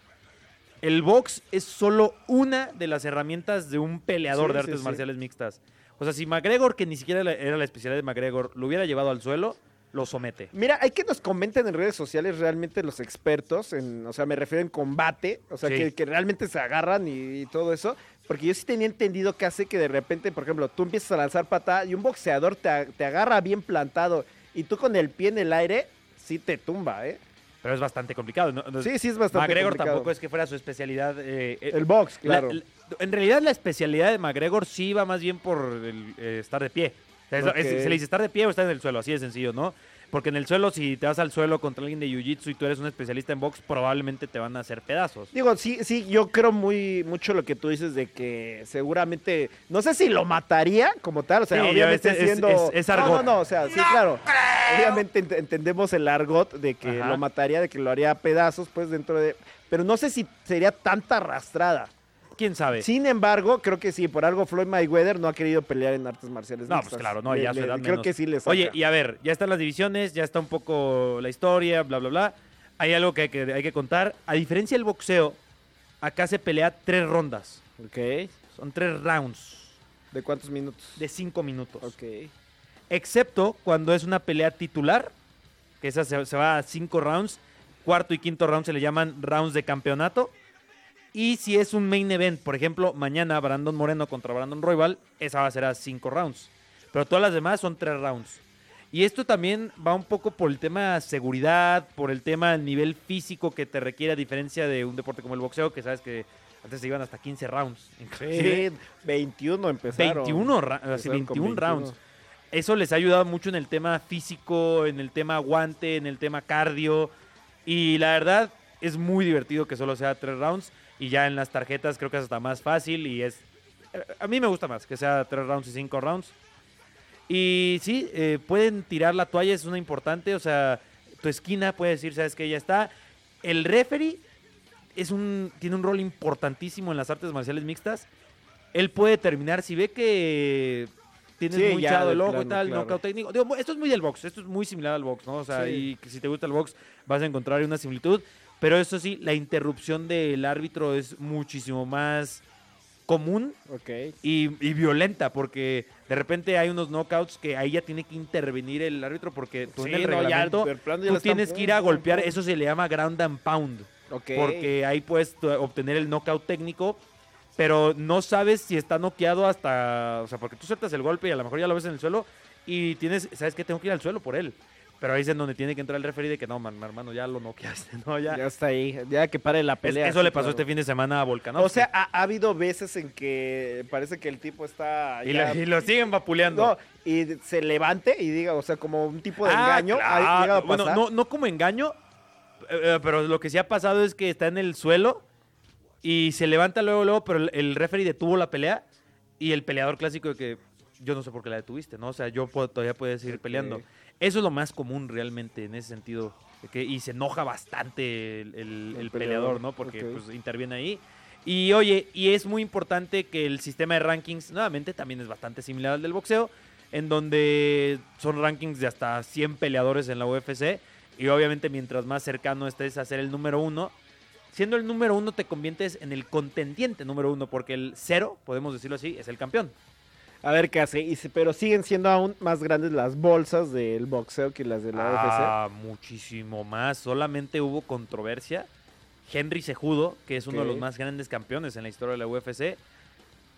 El box es solo una de las herramientas de un peleador Sí, de artes sí. marciales mixtas. O sea, si McGregor, que ni siquiera era la especialidad de McGregor, lo hubiera llevado al suelo, lo somete. Mira, hay que nos comenten en redes sociales realmente los expertos, en, o sea, me refiero en combate, o sea, que, que realmente se agarran y, y todo eso, porque yo sí tenía entendido que hace que de repente, por ejemplo, tú empiezas a lanzar patada y un boxeador te, te agarra bien plantado y tú con el pie en el aire, sí te tumba, ¿eh? Pero es bastante complicado. ¿no? Sí, sí es bastante McGregor complicado. tampoco es que fuera su especialidad. eh, eh, El box, la- claro. la- en realidad la especialidad de McGregor sí va más bien por el, eh, estar de pie. O sea, es- Ok. es- se le dice estar de pie o estar en el suelo, así de sencillo, ¿no? Porque en el suelo, si te vas al suelo contra alguien de Jiu-Jitsu y tú eres un especialista en box, probablemente te van a hacer pedazos. Digo, sí, sí, yo creo muy mucho lo que tú dices de que seguramente, no sé si lo mataría como tal, o sea, Sí, obviamente es- siendo... es- argot. no, no, o sea, sí, claro. Obviamente ent- entendemos el argot de que Ajá. lo mataría, de que lo haría a pedazos, pues dentro de... Pero no sé si sería tanta arrastrada. ¿Quién sabe? Sin embargo, creo que sí, por algo Floyd Mayweather no ha querido pelear en artes marciales No, mixtas. pues claro, no, Le- ya su le- edad Creo menos. que sí le saca. Oye, y a ver, ya están las divisiones, ya está un poco la historia, bla, bla, bla. Hay algo que hay que, hay que contar. A diferencia del boxeo, acá se pelea tres rondas. Ok. Son tres rounds ¿De cuántos minutos? de cinco minutos. Ok. Excepto cuando es una pelea titular, que esa se, se va a cinco rounds. Cuarto y quinto round se le llaman rounds de campeonato. Y si es un main event, por ejemplo, mañana Brandon Moreno contra Brandon Royal, esa va a ser a cinco rounds. Pero todas las demás son tres rounds. Y esto también va un poco por el tema seguridad, por el tema nivel físico que te requiere, a diferencia de un deporte como el boxeo, que sabes que antes se iban hasta 15 rounds. Sí, 21 empezaron. 21, ra- así, Empezaron con 21 rounds. Eso les ha ayudado mucho en el tema físico, en el tema aguante, en el tema cardio. Y la verdad es muy divertido que solo sea tres rounds. Y ya en las tarjetas creo que es hasta más fácil. Y es. A mí me gusta más que sea tres rounds y cinco rounds. Y sí, eh, pueden tirar la toalla, es una importante. O sea, tu esquina puede decir, sabes que ya está. El referee es un, tiene un rol importantísimo en las artes marciales mixtas. Él puede terminar, si ve que tienes Sí, muy de el ojo y tal, claro. knockout técnico. Digo, esto es muy del box, esto es muy similar al box, ¿no? O sea, Sí. y si te gusta el box vas a encontrar una similitud. Pero eso sí, la interrupción del árbitro es muchísimo más común y, y violenta, porque de repente hay unos knockouts que ahí ya tiene que intervenir el árbitro, porque tú Sí, en el no, reglamento tú tienes que ir a golpear, eso se le llama ground and pound, Ok. porque ahí puedes obtener el knockout técnico, pero no sabes si está noqueado hasta, o sea, porque tú sueltas el golpe y a lo mejor ya lo ves en el suelo y tienes, sabes que tengo que ir al suelo por él. Pero ahí es en donde tiene que entrar el referee de que no, man, hermano, ya lo noqueaste, ¿no? Ya. Ya está ahí, ya que pare la Es- pelea. eso sí, le pasó claro. este fin de semana a Volkanovski. O sea, ha, ha habido veces en que parece que el tipo está. y, ya- lo, y lo siguen vapuleando. No, y se levante y diga, o sea, como un tipo de Ah, engaño. claro. ha llegado a Bueno, no, no como engaño, eh, eh, pero lo que sí ha pasado es que está en el suelo y se levanta luego, luego, pero el, referee detuvo la pelea y el peleador clásico de que yo no sé por qué la detuviste, ¿no? O sea, yo puedo- todavía puedes seguir peleando. Eso es lo más común realmente en ese sentido. que- y se enoja bastante el, el- El el peleador, peleador, ¿no? Porque pues, interviene ahí. Y oye, y es muy importante que el sistema de rankings, nuevamente, también es bastante similar al del boxeo, en donde son rankings de hasta 100 peleadores en la UFC. Y obviamente, mientras más cercano estés a ser el número uno, siendo el número uno, te conviertes en el contendiente número uno, porque el cero, podemos decirlo así, es el campeón. A ver qué hace. Y pero siguen siendo aún más grandes las bolsas del boxeo que las de la Ah, muchísimo más. Solamente hubo controversia. Henry Cejudo, que es uno de los más grandes campeones en la historia de la UFC,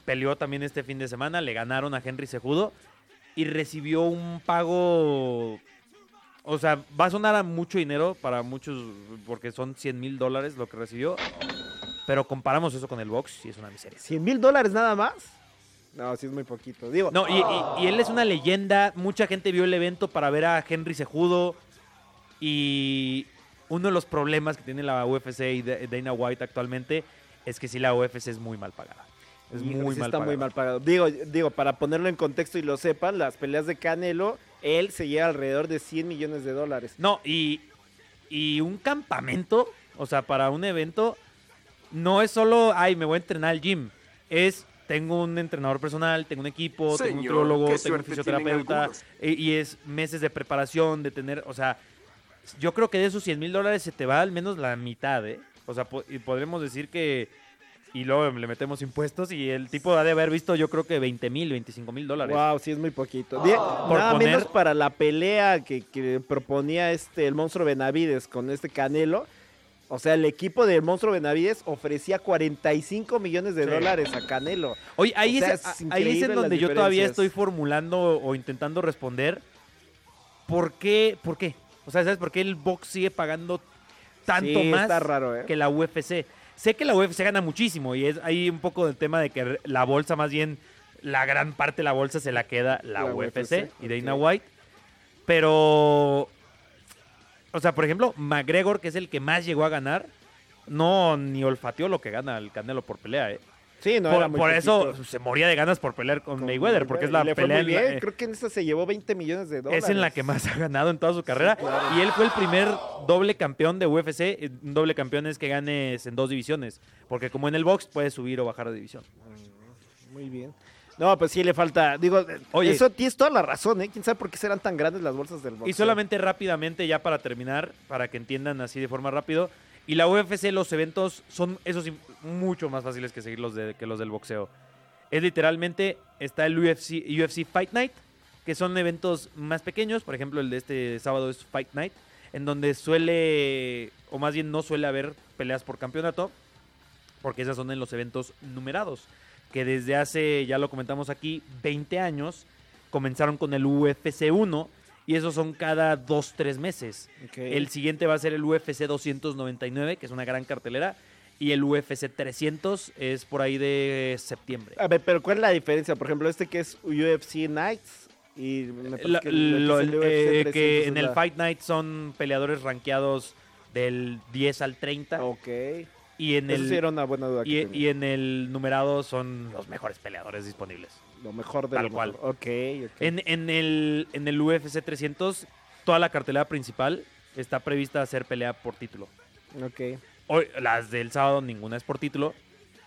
peleó también este fin de semana. Le ganaron a Henry Cejudo y recibió un pago. O sea, va a sonar a mucho dinero para muchos, porque son 100 mil dólares lo que recibió. Pero comparamos eso con el box y es una miseria. UFC. ¿100 mil dólares nada más? No, sí es muy poquito. Digo, No, y, y- y él es una leyenda. Mucha gente vio el evento para ver a Henry Cejudo. Y uno de los problemas que tiene la UFC y Da- Dana White actualmente es que sí, la UFC es muy mal pagada. Es muy sí mal está pagada. muy mal pagado. Digo, digo, para ponerlo en contexto y lo sepan, las peleas de Canelo, él se lleva alrededor de 100 millones de dólares. No, y, y un campamento, o sea, para un evento, no es solo, ay, me voy a entrenar al gym. Es, tengo un entrenador personal, tengo un equipo, tengo un qué tengo un fisioterapeuta. Y, es meses de preparación, de tener, o sea, yo creo que de esos 100 mil dólares se te va al menos la mitad, ¿eh? O sea, po- y podremos decir que y luego le metemos impuestos y el tipo ha de haber visto yo creo que 20 mil, 25 mil dólares. Wow, sí es muy poquito. Di- Por Nada poner- menos para la pelea que, que proponía este el monstruo Benavides con este Canelo. O sea, el equipo del monstruo Benavides ofrecía 45 millones de Sí. dólares a Canelo. Oye, ahí, O sea, es, ahí es en donde yo todavía estoy formulando o intentando responder. ¿Por qué? ¿Por qué? O sea, ¿sabes por qué el box sigue pagando tanto Sí, más raro, ¿eh? que la UFC? Sé que la UFC gana muchísimo y es ahí un poco del tema de que la bolsa, más bien, la gran parte de la bolsa se la queda la, La UFC, UFC, y Dana ok. White. Pero, o sea, por ejemplo, McGregor, que es el que más llegó a ganar, no ni olfateó lo que gana el Canelo por pelea, ¿eh? Sí, no por era muy por eso se moría de ganas por pelear con, Con Mayweather, porque es la fue pelea muy en la- bien. eh, Creo que en esta se llevó 20 millones de dólares. es en la que más ha ganado en toda su carrera. Y él fue el primer doble campeón de UFC. Un doble campeón es que ganes en dos divisiones. Porque como en el box puedes subir o bajar de división. Muy bien. No, pues sí le falta. Digo, Oye. Eso tienes toda la razón, ¿eh? ¿Quién sabe por qué serán tan grandes las bolsas del boxeo? Y solamente rápidamente, ya para terminar, para que entiendan así de forma rápido. Y la UFC, los eventos son, eso sí, mucho más fáciles que seguir los de, que los del boxeo. Es literalmente, está el UFC, UFC Fight Night, que son eventos más pequeños. Por ejemplo, el de este sábado es Fight Night, en donde suele, o más bien no suele haber peleas por campeonato, porque esas son en los eventos numerados. Que desde hace, ya lo comentamos aquí, 20 años, comenzaron con el UFC 1 y esos son cada 2-3 meses. Ok. El siguiente va a ser el UFC 299, que es una gran cartelera, y el UFC 300 es por ahí de septiembre. A ver, pero ¿cuál es la diferencia? Por ejemplo, este que es UFC Nights y me La- que el- lo- el el- eh, 300 que en el la- Fight Night son peleadores rankeados del 10 al 30 Ok. Y en el sí era una buena duda. y, y en el numerado son los mejores peleadores disponibles. Lo mejor de Tal lo cual. mejor. Ok, ok. En, en el, en el UFC 300, toda la cartelera principal está prevista a ser pelea por título. Ok. Hoy, las del sábado, ninguna es por título.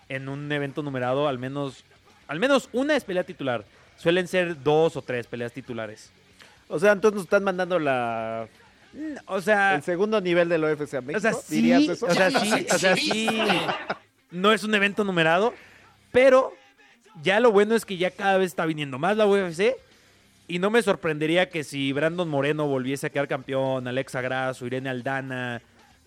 En un evento numerado, al menos, al menos una es pelea titular. Suelen ser dos o tres peleas titulares. O sea, entonces nos están mandando la O sea, el segundo nivel del UFC a México. o sea, sí, ¿Dirías eso? o sea, sí, o sea, sí. No es un evento numerado, pero ya lo bueno es que ya cada vez está viniendo más la UFC. Y no me sorprendería que si Brandon Moreno volviese a quedar campeón, Alexa Grasso, Irene Aldana,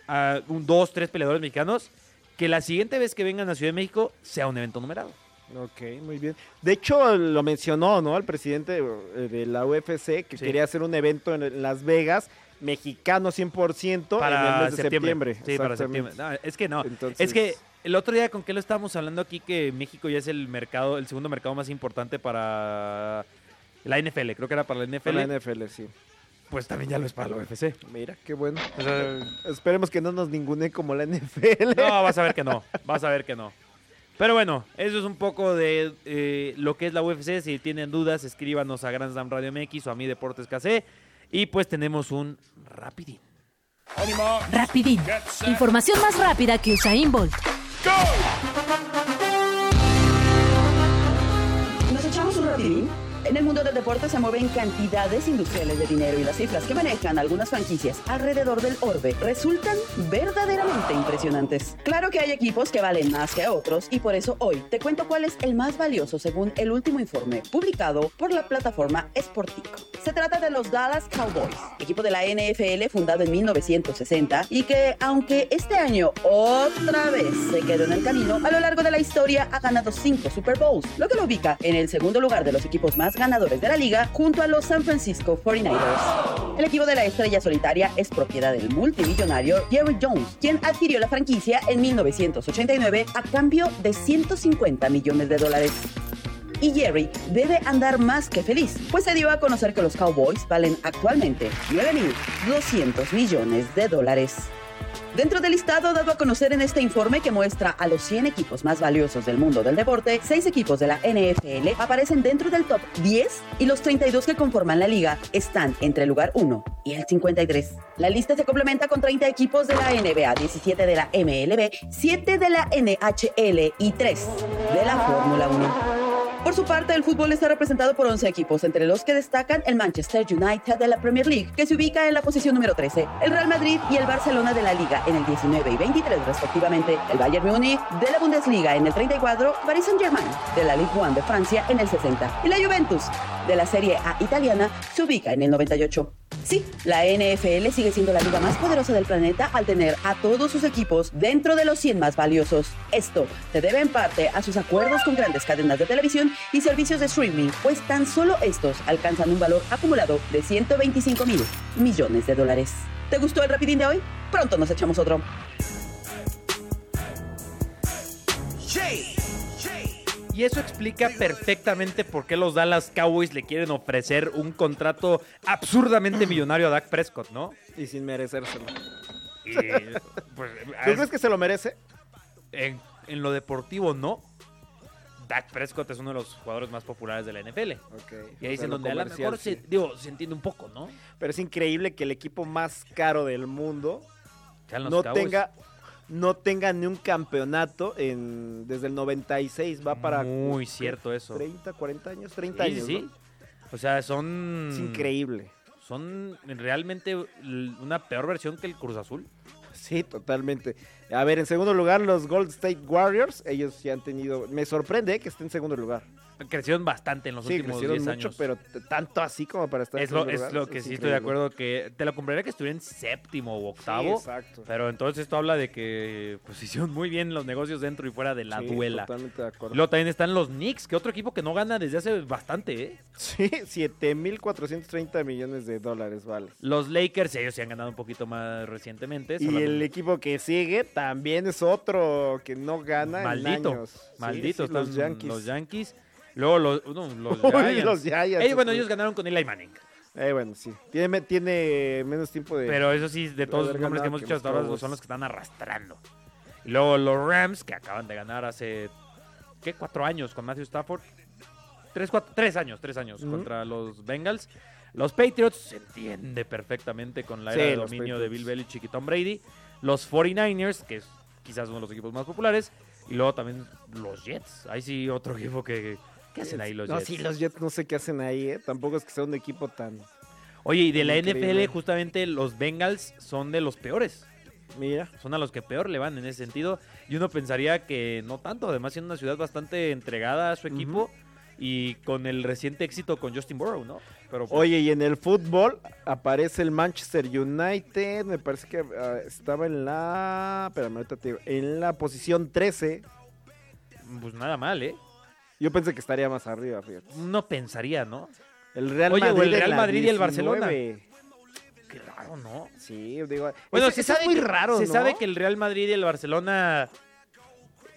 a un, dos, tres peleadores mexicanos, que la siguiente vez que vengan a Ciudad de México sea un evento numerado. Ok, muy bien. De hecho, lo mencionó, ¿no? El presidente eh, de la UFC que Sí. quería hacer un evento en Las Vegas, mexicano 100% en para el mes de septiembre. septiembre. Sí, para septiembre. No, es que no. Entonces- Es que el otro día con qué lo estábamos hablando aquí que México ya es el mercado, el segundo mercado más importante para la NFL, creo que era para la NFL. Para la NFL, sí. Pues también ya lo es para la UFC. Mira, qué bueno. O sea, Esperemos que no nos ningune como la NFL. no, vas a ver que no. Vas a ver que no. Pero bueno, eso es un poco de eh, lo que es la UFC. Si tienen dudas, escríbanos a Grand Slam Radio MX o a mi Deportes KC. Y pues tenemos un rapidín. Rapidín. Información más rápida que Usain Bolt. ¿Nos echamos un rapidín? En el mundo del deporte se mueven cantidades industriales de dinero y las cifras que manejan algunas franquicias alrededor del orbe resultan verdaderamente impresionantes. Claro que hay equipos que valen más que otros y por eso hoy te cuento cuál es el más valioso según el último informe publicado por la plataforma Sportico. Se trata de los Dallas Cowboys, equipo de la NFL fundado en 1960 y que aunque este año otra vez se quedó en el camino, a lo largo de la historia ha ganado cinco Super Bowls, lo que lo ubica en el segundo lugar de los equipos ganadores de la liga junto a los San Francisco 49ers. El equipo de la estrella solitaria es propiedad del multimillonario Jerry Jones, quien adquirió la franquicia en 1989 a cambio de 150 millones de dólares. Y Jerry debe andar más que feliz, pues se dio a conocer que los Cowboys valen actualmente 9.200 millones de dólares. Dentro del listado dado a conocer en este informe que muestra a los 100 equipos más valiosos del mundo del deporte, 6 equipos de la NFL aparecen dentro del top 10 y los 32 que conforman la liga están entre el lugar 1 y el 53. La lista se complementa con 30 equipos de la NBA, 17 de la MLB, 7 de la NHL y 3 de la Fórmula 1. Por su parte, el fútbol está representado por 11 equipos, entre los que destacan el Manchester United de la Premier League, que se ubica en la posición número 13, el Real Madrid y el Barcelona de la Liga en el 19 y 23 respectivamente, el Bayern Múnich de la Bundesliga en el 34, Paris Saint-Germain de la Ligue 1 de Francia en el 60 y la Juventus de la Serie A italiana se ubica en el 98. Sí, la NFL sigue siendo la liga más poderosa del planeta al tener a todos sus equipos dentro de los 100 más valiosos. Esto se debe en parte a sus acuerdos con grandes cadenas de televisión y servicios de streaming, pues tan solo estos alcanzan un valor acumulado de 125 mil millones de dólares. ¿Te gustó el rapidín de hoy? Pronto nos echamos otro. Y eso explica perfectamente por qué los Dallas Cowboys le quieren ofrecer un contrato absurdamente millonario a Dak Prescott, ¿no? Y sin merecérselo. Y, pues, ¿Tú crees que se lo merece? en, en lo deportivo no. Dak Prescott es uno de los jugadores más populares de la NFL. Ok. Y ahí es en donde a lo se, digo, se entiende un poco, ¿no? Pero es increíble que el equipo más caro del mundo no Cowboys. tenga no tenga ni un campeonato en desde el 96 va para Muy cierto eso. 30, 40 años, 30 Sí, años, sí. ¿no? O sea, son... Es increíble. Son realmente una peor versión que el Cruz Azul. Sí, totalmente. A ver, en segundo lugar, los Gold State Warriors. Ellos sí han tenido. Me sorprende eh, que estén en segundo lugar. Crecieron bastante en los Sí, últimos crecieron 10 mucho, años. pero tanto así como para estar en es lo, segundo es lo que es sí estoy de acuerdo que te lo compraría que estuviera en séptimo o Sí, octavo. exacto. pero entonces esto habla de que pues, hicieron muy bien los negocios dentro y fuera de la Sí, duela. Totalmente de acuerdo. Luego también están los Knicks, que otro equipo que no gana desde hace bastante, ¿eh? Sí, 7.430 millones de dólares, vale. Los Lakers, ellos se han ganado un poquito más recientemente. Y solamente- el equipo que sigue también es otro que no gana Maldito, en años. Maldito, los están Yankees. Los Yankees. Luego los, no, los Uy, Giants. los Giants, Ellos, bueno, ellos ganaron con Eli Manning. Eh, bueno, sí. Tiene, me- tiene menos tiempo de... Pero eso sí, de todos los nombres que hemos dicho hasta ahora son los que están arrastrando. Y luego los Rams, que acaban de ganar hace, ¿qué? Cuatro años con Matthew Stafford. Tres, cuatro, tres años, tres años contra los Bengals. Los Patriots se entiende perfectamente con la Sí, era de dominio de. Bill Belichick y Tom Brady. Los 49ers, que es quizás uno de los equipos más populares. Y luego también los Jets. Ahí sí otro equipo que... ¿Qué hacen ahí los no, Jets? sí, los Jets no sé qué hacen ahí, ¿eh? Tampoco es que sea un equipo tan... Oye, y de la Increíble. NFL justamente los Bengals son de los peores. Mira. son a los que peor le van en ese sentido. Y uno pensaría que no tanto, además siendo una ciudad bastante entregada a su equipo y con el reciente éxito con Justin Borough, ¿no? Pero pues, Oye, y en el fútbol aparece el Manchester United, me parece que ah, estaba en la... Espérame, ahorita te digo, en la posición 13. pues nada mal, ¿eh? Yo pensé que estaría más arriba, fíjate. Uno pensaría, ¿no? El Real Oye, o Madrid el en Real Madrid y el Barcelona. 19. Qué raro, ¿no? Sí, digo... Bueno, se sabe muy raro, Se ¿no? sabe que el Real Madrid y el Barcelona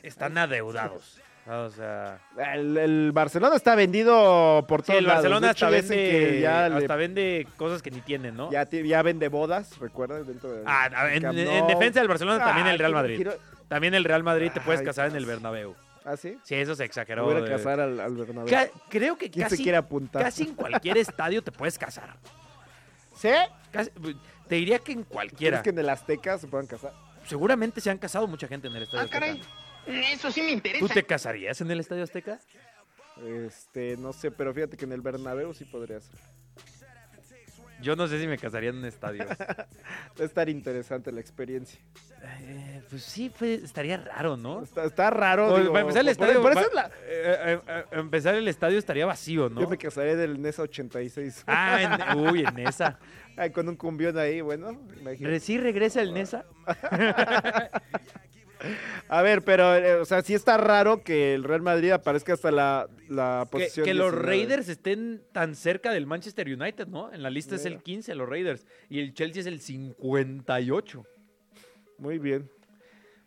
están adeudados. O sea, El, el Barcelona está vendido por sí, todos el lados. Barcelona hecho, hasta vende, que ya, le- hasta vende cosas que ni tienen, ¿no? ya, ya vende bodas, ¿recuerdas? Dentro de, Ah, en, defensa del Barcelona también Ah, el Real quiero- Madrid. quiero- También el Real Madrid te puedes Ay, casar en el. Bernabéu. ¿Ah, sí? Sí, eso se exageró. voy a de- casar al, al Bernabéu. Ca- creo que ¿Quién casi, se quiere apuntar? casi en cualquier estadio te puedes casar. ¿Sí? Casi- te diría que en cualquiera. ¿Quieres que en el Azteca se puedan casar? Seguramente se han casado mucha gente en el Estadio Ah, caray. Azteca. Eso sí me ¿Tú interesa. te casarías en el Estadio Azteca? Este, no sé, pero fíjate que en el Bernabéu sí podría ser. Yo no sé si me casaría en un estadio. Va a estar interesante la experiencia. Eh, pues sí, fue- estaría raro, ¿no? Está, está raro. Pues, digo, para empezar el estadio, por eso va- es la- eh, eh, eh, empezar el estadio estaría vacío, ¿no? Yo me casaré del NESA 86. Ah, en- uy, en esa. Ay, con un cumbión ahí, bueno, imagínate. ¿Sí regresa el Nesa? A ver, pero, eh, o sea, sí está raro que el Real Madrid aparezca hasta la, la Que, posición que los 19. Raiders estén tan cerca del Manchester United, ¿no? En la lista es el 15, los Raiders. Y el Chelsea es el 58. Muy bien.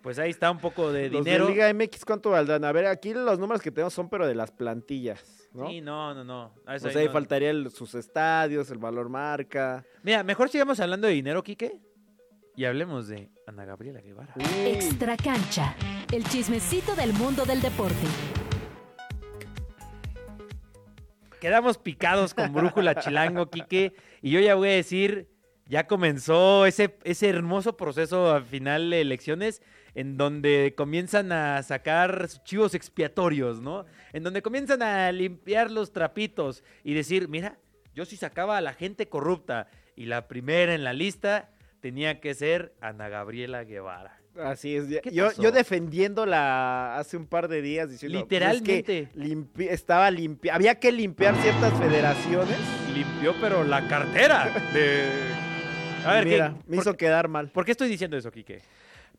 Pues ahí está un poco de Los dinero. de Liga MX, ¿cuánto valdrán? A ver, aquí los números que tenemos son, pero de las plantillas, ¿no? Sí, no, no, no. O ahí sea, ahí no. faltaría el- sus estadios, el valor marca. Mira, mejor sigamos hablando de dinero, Quique. Y hablemos de Ana Gabriela Guevara. Extra cancha. El chismecito del mundo del deporte. Quedamos picados con Brújula Chilango, Quique. Y yo ya voy a decir, ya comenzó ese, ese hermoso proceso al final de elecciones en donde comienzan a sacar chivos expiatorios, ¿no? En donde comienzan a limpiar los trapitos y decir, mira, yo sí sacaba a la gente corrupta y la primera en la lista tenía que ser Ana Gabriela Guevara. Así es. ¿Qué Yo, yo defendiéndola hace un par de días diciendo pues, es que Literalmente. limpi- estaba limpia, había que limpiar ciertas federaciones. Limpió, pero la cartera de... A ver, ¿qué- Mira, me por, hizo quedar mal. por qué estoy diciendo eso, Quique?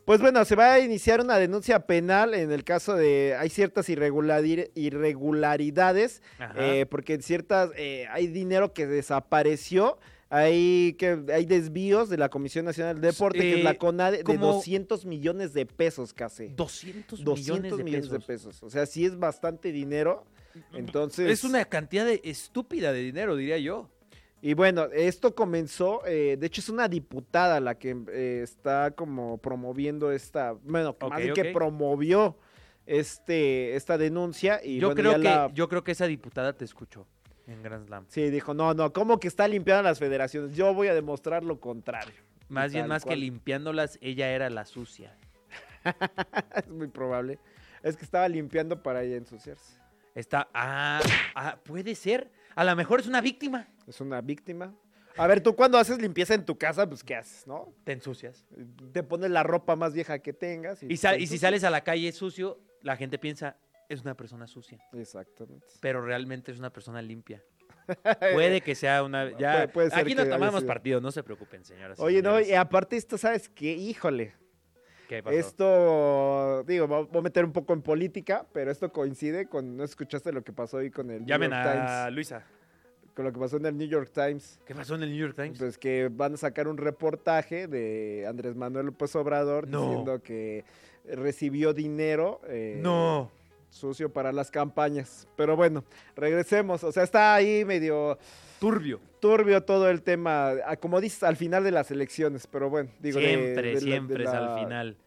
Pues bueno, se va a iniciar una denuncia penal en el caso de hay ciertas irregulari- irregularidades, Ajá. eh, porque en ciertas eh, hay dinero que desapareció. Hay, que, hay desvíos de la Comisión Nacional de Deporte, que es la Eh, CONADE, de como- 200 millones de pesos casi. 200, 200 millones, de, pesos. pesos. O sea, sí es bastante dinero. Entonces, Es una cantidad de estúpida de dinero, diría yo. Y bueno, esto comenzó, eh, de hecho es una diputada la que eh, está como promoviendo esta, bueno, Ok, más bien que promovió este, esta denuncia y yo, bueno, creo que, la- yo creo que esa diputada te escuchó en Grand Slam. Sí, dijo, no, no, ¿cómo que está limpiando las federaciones? Yo voy a demostrar lo contrario. Más bien, más que limpiándolas, ella era la sucia. es muy probable. Es que estaba limpiando para ella ensuciarse. Está, ah, ah, puede ser. A lo mejor es una víctima. Es una víctima. A ver, tú cuando haces limpieza en tu casa, pues ¿qué haces, no? Te ensucias. Te pones la ropa más vieja que tengas. Y, sal- y si sales a la calle sucio, la gente piensa, es una persona sucia. Exactamente. Pero realmente es una persona limpia. Puede que sea una... Ya, Puede- puede ser aquí no tomamos partido, no se preocupen, señoras. Oye, no, y aparte esto, ¿sabes qué? Híjole, ¿Qué pasó? Esto, digo, voy a meter un poco en política, pero esto coincide con, ¿no escuchaste lo que pasó hoy con el New Llamen York a Times? Luisa. Con lo que pasó en el New York Times. ¿Qué pasó en el New York Times? Pues que van a sacar un reportaje de Andrés Manuel López Obrador No. diciendo que recibió dinero eh, no. Sucio para las campañas. Pero bueno, regresemos. O sea, está ahí medio Turbio. turbio todo el tema, ah, como dices, al final de las elecciones. Pero bueno, digo, de- siempre, de la- de siempre es al final.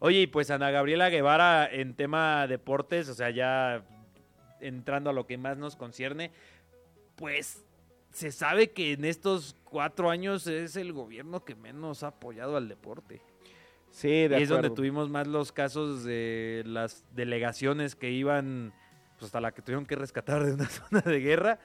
Oye, y pues Ana Gabriela Guevara en tema deportes, o sea, ya entrando a lo que más nos concierne, pues se sabe que en estos cuatro años es el gobierno que menos ha apoyado al deporte. Sí, de y es donde tuvimos más los casos de las delegaciones que iban, pues hasta la que tuvieron que rescatar de una zona de guerra,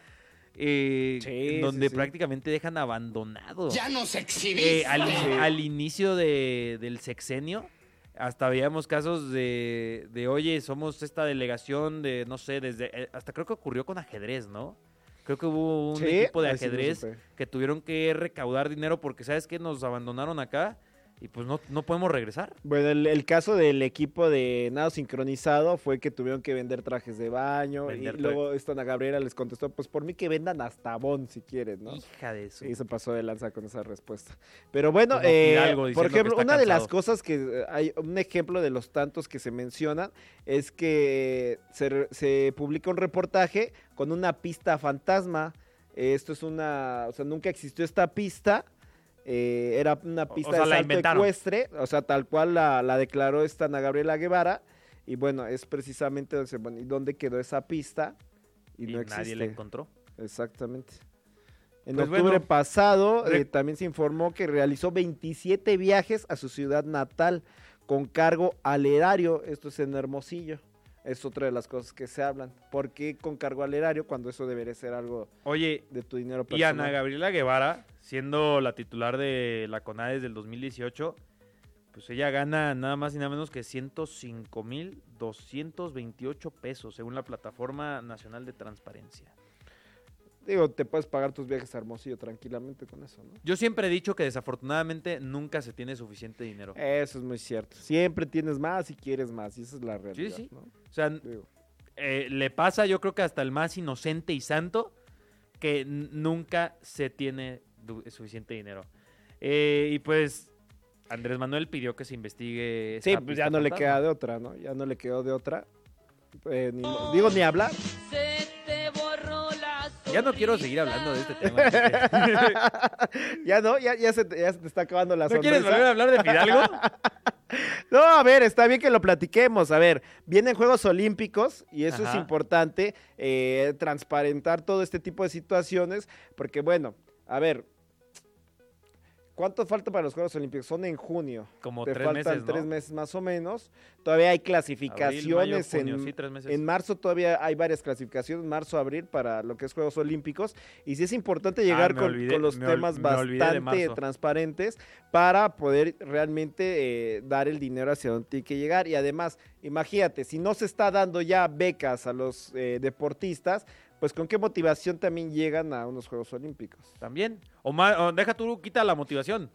eh, Sí, en sí, donde sí. prácticamente dejan abandonado. Ya nos Eh, exhibiste. al, al inicio de- del sexenio, hasta veíamos casos de, de, oye, somos esta delegación de, no sé, desde, eh, hasta creo que ocurrió con ajedrez, ¿no? Creo que hubo un Sí, equipo de no ajedrez que tuvieron que recaudar dinero porque, ¿sabes qué? Nos abandonaron acá y pues no, no podemos regresar. Bueno, el, el caso del equipo de nado sincronizado fue que tuvieron que vender trajes de baño Vender y luego esta Ana Gabriela les contestó, pues por mí que vendan hasta Bon si quieren, ¿no? Hija de eso. Y se pasó de lanza con esa respuesta. Pero bueno, eh, por ejemplo, una de las cosas que eh, hay, un ejemplo de los tantos que se mencionan es que se, se publica un reportaje con una pista fantasma. Esto es una, o sea, nunca existió esta pista. Eh, era una pista sea, de la salto ecuestre, o sea, tal cual la, la declaró esta Ana Gabriela Guevara. Y bueno, es precisamente donde, se- bueno, ¿y dónde quedó esa pista? Y, Y no nadie existe. la encontró. Exactamente. En Pues octubre bueno, pasado eh, también se informó que realizó 27 viajes a su ciudad natal con cargo al erario. Esto es en Hermosillo. Es otra de las cosas que se hablan. ¿Por qué con cargo al erario cuando eso debería ser algo Oye, de tu dinero y Ana personal? Gabriela Guevara, siendo la titular de la CONADES del 2018, pues ella gana nada más y nada menos que 105 mil 228 pesos, según la Plataforma Nacional de Transparencia. Digo, te puedes pagar tus viajes a Hermosillo tranquilamente con eso, ¿no? Yo siempre he dicho que desafortunadamente nunca se tiene suficiente dinero. Eso es muy cierto. Siempre tienes más y quieres más. Y esa es la realidad, sí. ¿no? O sea, eh, le pasa yo creo que hasta el más inocente y santo que nunca se tiene suficiente dinero. Eh, y pues Andrés Manuel pidió que se investigue. Sí, pues ya no le queda de otra, ¿no? Ya no le quedó de otra. Eh, ni digo, ni hablar. Ya no quiero seguir hablando de este tema. ya no, ya, ya, se, te- ya se te está acabando la ¿No quieres volver a hablar de Fidalgo? No, a ver, está bien que lo platiquemos. A ver, vienen Juegos Olímpicos y eso es importante, eh, transparentar todo este tipo de situaciones, porque bueno, a ver, ¿Cuánto falta para los Juegos Olímpicos? Son en junio. Como Te tres faltan meses, ¿no? tres meses más o menos. Todavía hay clasificaciones Abril, mayo, en, junio, sí, tres meses. en marzo. Todavía hay varias clasificaciones, marzo, abril, para lo que es Juegos Olímpicos. Y sí es importante llegar Ah, me con, olvidé- con los temas bastante transparentes para poder realmente eh, dar el dinero hacia donde tiene que llegar. Y además, imagínate, si no se está dando ya becas a los eh, deportistas, pues con qué motivación también llegan a unos Juegos Olímpicos. También. O, ma- o deja tú, quita la motivación.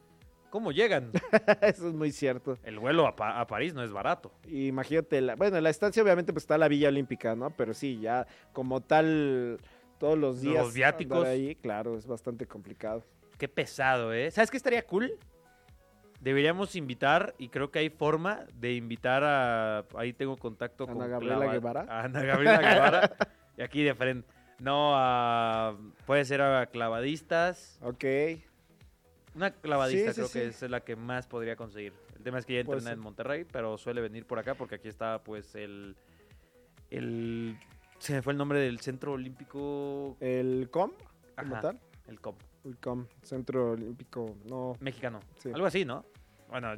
¿Cómo llegan? Eso es muy cierto. El vuelo a, Pa- a París no es barato. Imagínate, la, bueno, la estancia obviamente pues está la Villa Olímpica, ¿no? Pero sí, ya como tal, todos los días. Los viáticos. ahí, claro, es bastante complicado. Qué pesado, ¿eh? ¿Sabes qué estaría cool? Deberíamos invitar, y creo que hay forma de invitar a. Ahí tengo contacto ¿Ana con. Gabriela clava- Guevara? Ana Gabriela Guevara. y aquí de frente. No, a. Puede ser a clavadistas. Ok. Una clavadista Sí, sí, creo sí. que es la que más podría conseguir. El tema es que Puede entrena en Monterrey, pero suele venir por acá porque aquí está, pues, el. El. Se me fue el nombre del Centro Olímpico. ¿El COM? como Ajá, tal? El COP. El COM, Centro Olímpico, no. Mexicano. Algo así, ¿no? Bueno,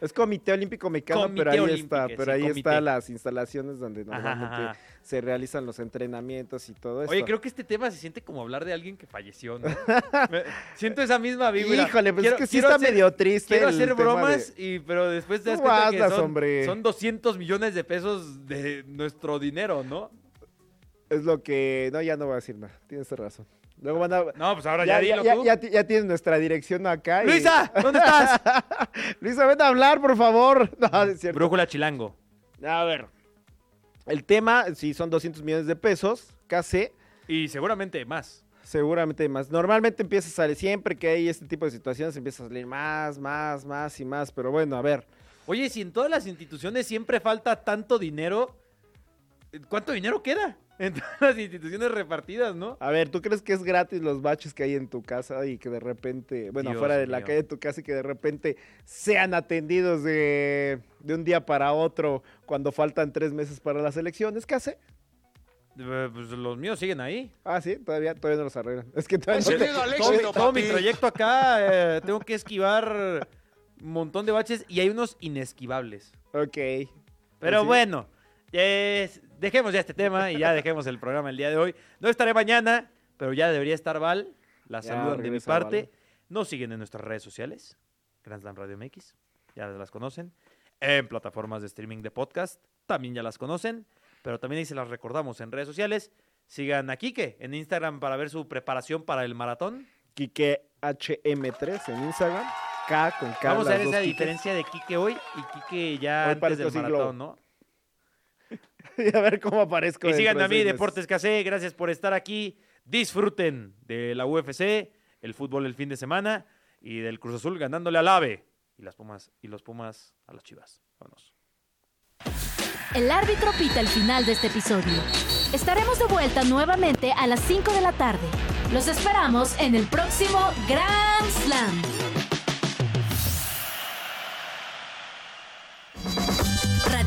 Es Comité Olímpico Mexicano, Comité pero ahí Olímpico, está, sí, pero ahí comité. están las instalaciones donde normalmente ajá. se realizan los entrenamientos y todo eso. Oye, creo que este tema se siente como hablar de alguien que falleció, ¿no? Siento esa misma vibra. Híjole, pues Quiero- es que sí está hacer- medio triste. Quiero hacer bromas, de- y, pero después te das cuenta que son, hombre. son 200 millones de pesos de nuestro dinero, ¿no? Es lo que... No, ya no voy a decir nada. Tienes razón. Luego van a... No, pues ahora ya, dilo ya, tú. ya ti- ya tienes nuestra dirección acá. y- ¡Luisa! ¿Dónde estás? Luisa, ven a hablar, por favor. No, es cierto. Brújula Chilango. A ver. El tema, si son 200 millones de pesos, casi, Y seguramente más. seguramente más. Normalmente empieza a salir, siempre que hay este tipo de situaciones, empieza a salir más, más, más y más. Pero bueno, a ver. Oye, si en todas las instituciones siempre falta tanto dinero, ¿cuánto dinero queda? En todas las instituciones repartidas, ¿no? A ver, ¿tú crees que es gratis los baches que hay en tu casa y que de repente, bueno, Dios fuera de la mío. calle de tu casa y que de repente sean atendidos de, de un día para otro cuando faltan tres meses para las elecciones? ¿Qué hace? Eh, Pues los míos siguen ahí. Ah, sí, todavía, todavía no los arreglan. Es que todavía Pues no te- debido al todo, éxito, todo mi papi. trayecto acá, eh, tengo que esquivar un montón de baches y hay unos inesquivables. Ok. Pero Pues sí. bueno, es- dejemos ya este tema y ya dejemos el programa el día de hoy. No estaré mañana, pero ya debería estar Val. La Ya saludan de mi parte. Val. Nos siguen en nuestras redes sociales, Grand Slam Radio MX, ya las conocen. En plataformas de streaming de podcast, también ya las conocen. Pero también ahí se las recordamos en redes sociales. Sigan a Kike en Instagram para ver su preparación para el maratón. Quique HM3 en Instagram. K con K. Vamos a ver esa diferencia de Kike hoy y Kike ya Hoy antes del maratón, ¿no? Y a ver cómo aparezco. Y sigan a mí. Deportes KC. Gracias por estar aquí. Disfruten de la UFC, el fútbol el fin de semana y del Cruz Azul ganándole al AVE. Y las Pumas y los Pumas a las Chivas. Vámonos. El árbitro pita el final de este episodio. Estaremos de vuelta nuevamente a las 5 de la tarde. Los esperamos en el próximo Grand Slam.